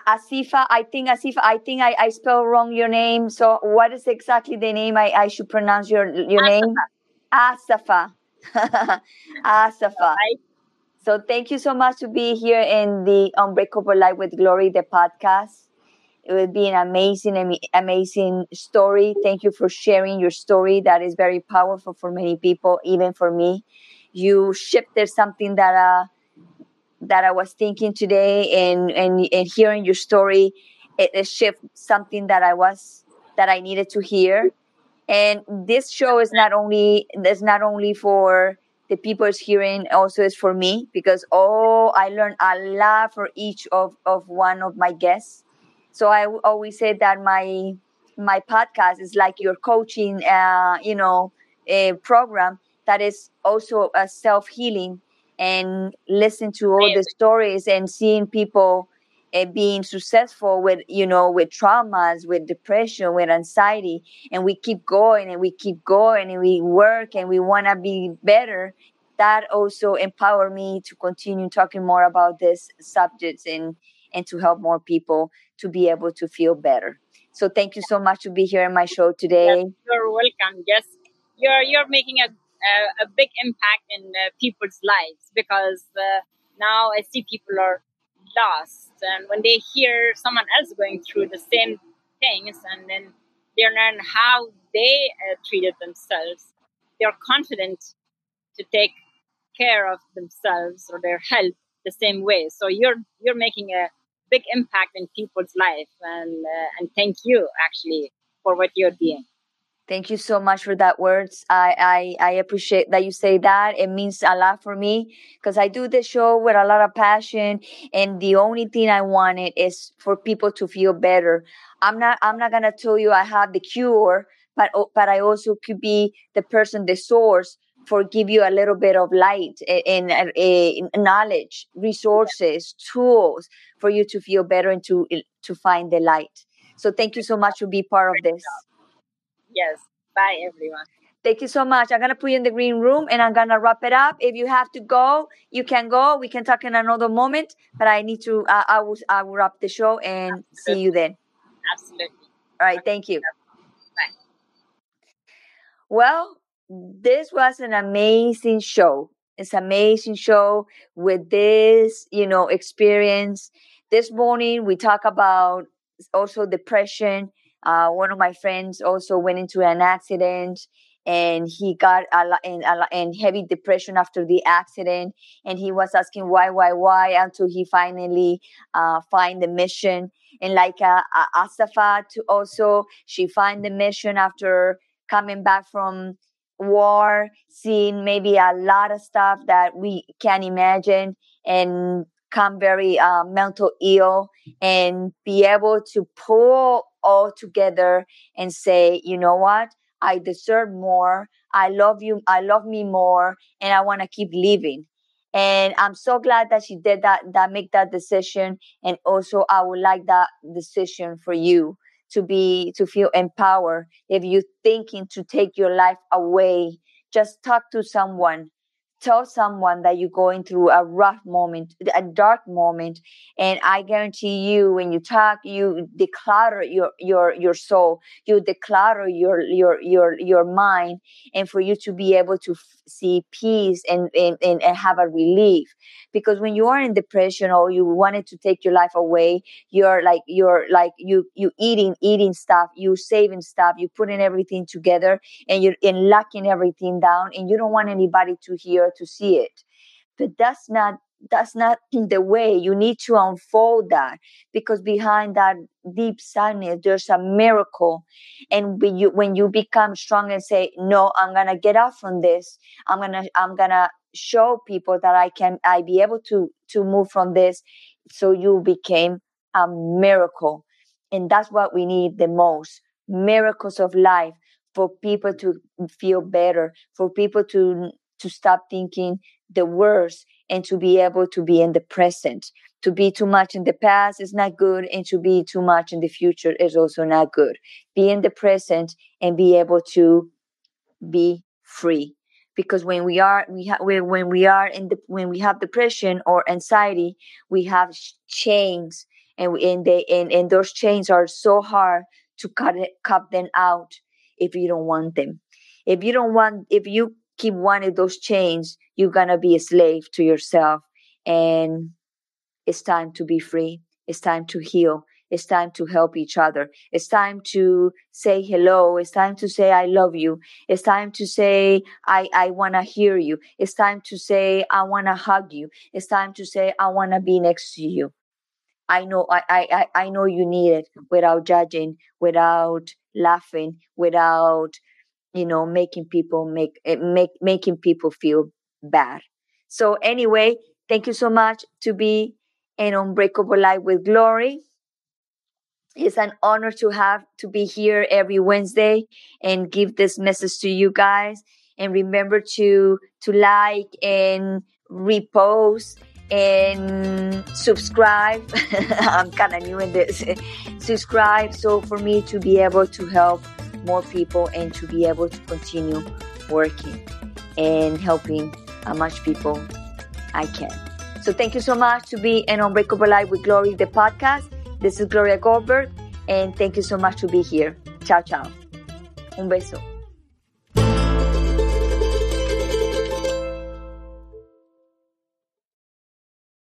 Asifa, I think Asifa, I think I, I spelled wrong your name. So what is exactly the name I, I should pronounce your your Asafa. name? Asafa. [LAUGHS] Asafa. Right. So thank you so much to be here in the Unbreakable Life with Glory, the podcast. It will be an amazing, amazing story. Thank you for sharing your story. That is very powerful for many people, even for me. You shifted something that uh, that I was thinking today, and and, and hearing your story, it, it shifted something that I was that I needed to hear. And this show is not only is not only for the people is hearing also is for me because oh i learned a lot for each of, of one of my guests. So i always say that my my podcast is like your coaching uh, you know a program that is also a self-healing and listen to all the stories and seeing people being successful with you know with traumas with depression with anxiety and we keep going and we keep going and we work and we want to be better that also empower me to continue talking more about these subjects and and to help more people to be able to feel better. So thank you so much to be here in my show today. Yes, you're welcome. Yes you're you're making a a, a big impact in uh, people's lives because uh, now i see people are lost and when they hear someone else going through the same things and then they learn how they uh, treated themselves they're confident to take care of themselves or their health the same way. So you're you're making a big impact in people's life and uh, and thank you actually for what you're doing Thank you so much for that words. I, I, I appreciate that you say that. It means a lot for me because I do this show with a lot of passion, and the only thing I wanted is for people to feel better. I'm not I'm not gonna tell you I have the cure, but oh, but I also could be the person, the source for give you a little bit of light and, and, and knowledge, resources, tools for you to feel better and to to find the light. So thank you so much to be part of this. Yes. Bye, everyone. Thank you so much. I'm gonna put you in the green room and I'm gonna wrap it up. If you have to go, you can go. We can talk in another moment. But I need to. Uh, I will. I will wrap the show and Absolutely. see you then. Absolutely. All right. Thank you. Bye. Well, this was an amazing show. It's amazing show with this, you know, experience. This morning we talk about also depression. Uh, one of my friends also went into an accident and he got a lot in, a lot in heavy depression after the accident and he was asking why why why until he finally uh, find the mission. And like uh, asafa to also she find the mission after coming back from war seeing maybe a lot of stuff that we can imagine and come very uh, mental ill and be able to pull all together and say you know what I deserve more. I love you. I love me more. And I want to keep living. And I'm so glad that she did that, that make that decision. And also I would like that decision for you to be, to feel empowered. If you're thinking to take your life away, just talk to someone tell someone that you're going through a rough moment, a dark moment, and I guarantee you, when you talk, you declutter your your your soul, you declutter your your your your mind, and for you to be able to f- see peace and, and and and have a relief. Because when you are in depression or you wanted to take your life away, you're like you're like you you eating eating stuff, you saving stuff, you putting everything together, and you're in locking everything down, and you don't want anybody to hear to see it. But that's not that's not [CLEARS THROAT] the way. You need to unfold that because behind that deep sadness there's a miracle. And when you when you become strong and say no i'm gonna get out from this. I'm gonna i'm gonna show people that i can i be able to to move from this so you became a miracle. And that's what we need the most miracles of life for people to feel better for people to to stop thinking the worst and to be able to be in the present. To be too much in the past is not good, and to be too much in the future is also not good. Be in the present and be able to be free. Because when we are we have when we are in the when we have depression or anxiety, we have chains, and we, and they and, and those chains are so hard to cut it, cut them out if you don't want them. If you don't want if you keep wanting those chains, you're gonna be a slave to yourself. And it's time to be free. It's time to heal. It's time to help each other. It's time to say hello. It's time to say I love you. It's time to say I, I wanna hear you. It's time to say I wanna hug you. It's time to say I wanna be next to you. I know I, I, I know you need it without judging, without laughing, without you know making people make eh, make making people feel bad. So anyway thank you so much to be an unbreakable life with glory. It's an honor to have to be here every wednesday and give this message to you guys. And remember to to like and repost and subscribe. [LAUGHS] I'm kind of new in this. Subscribe so for me to be able to help more people and to be able to continue working and helping as much people I can. So thank you so much to be an Unbreakable Life with Glory, the podcast. This is Gloria Goldberg, and thank you so much to be here. Ciao, ciao. Un beso.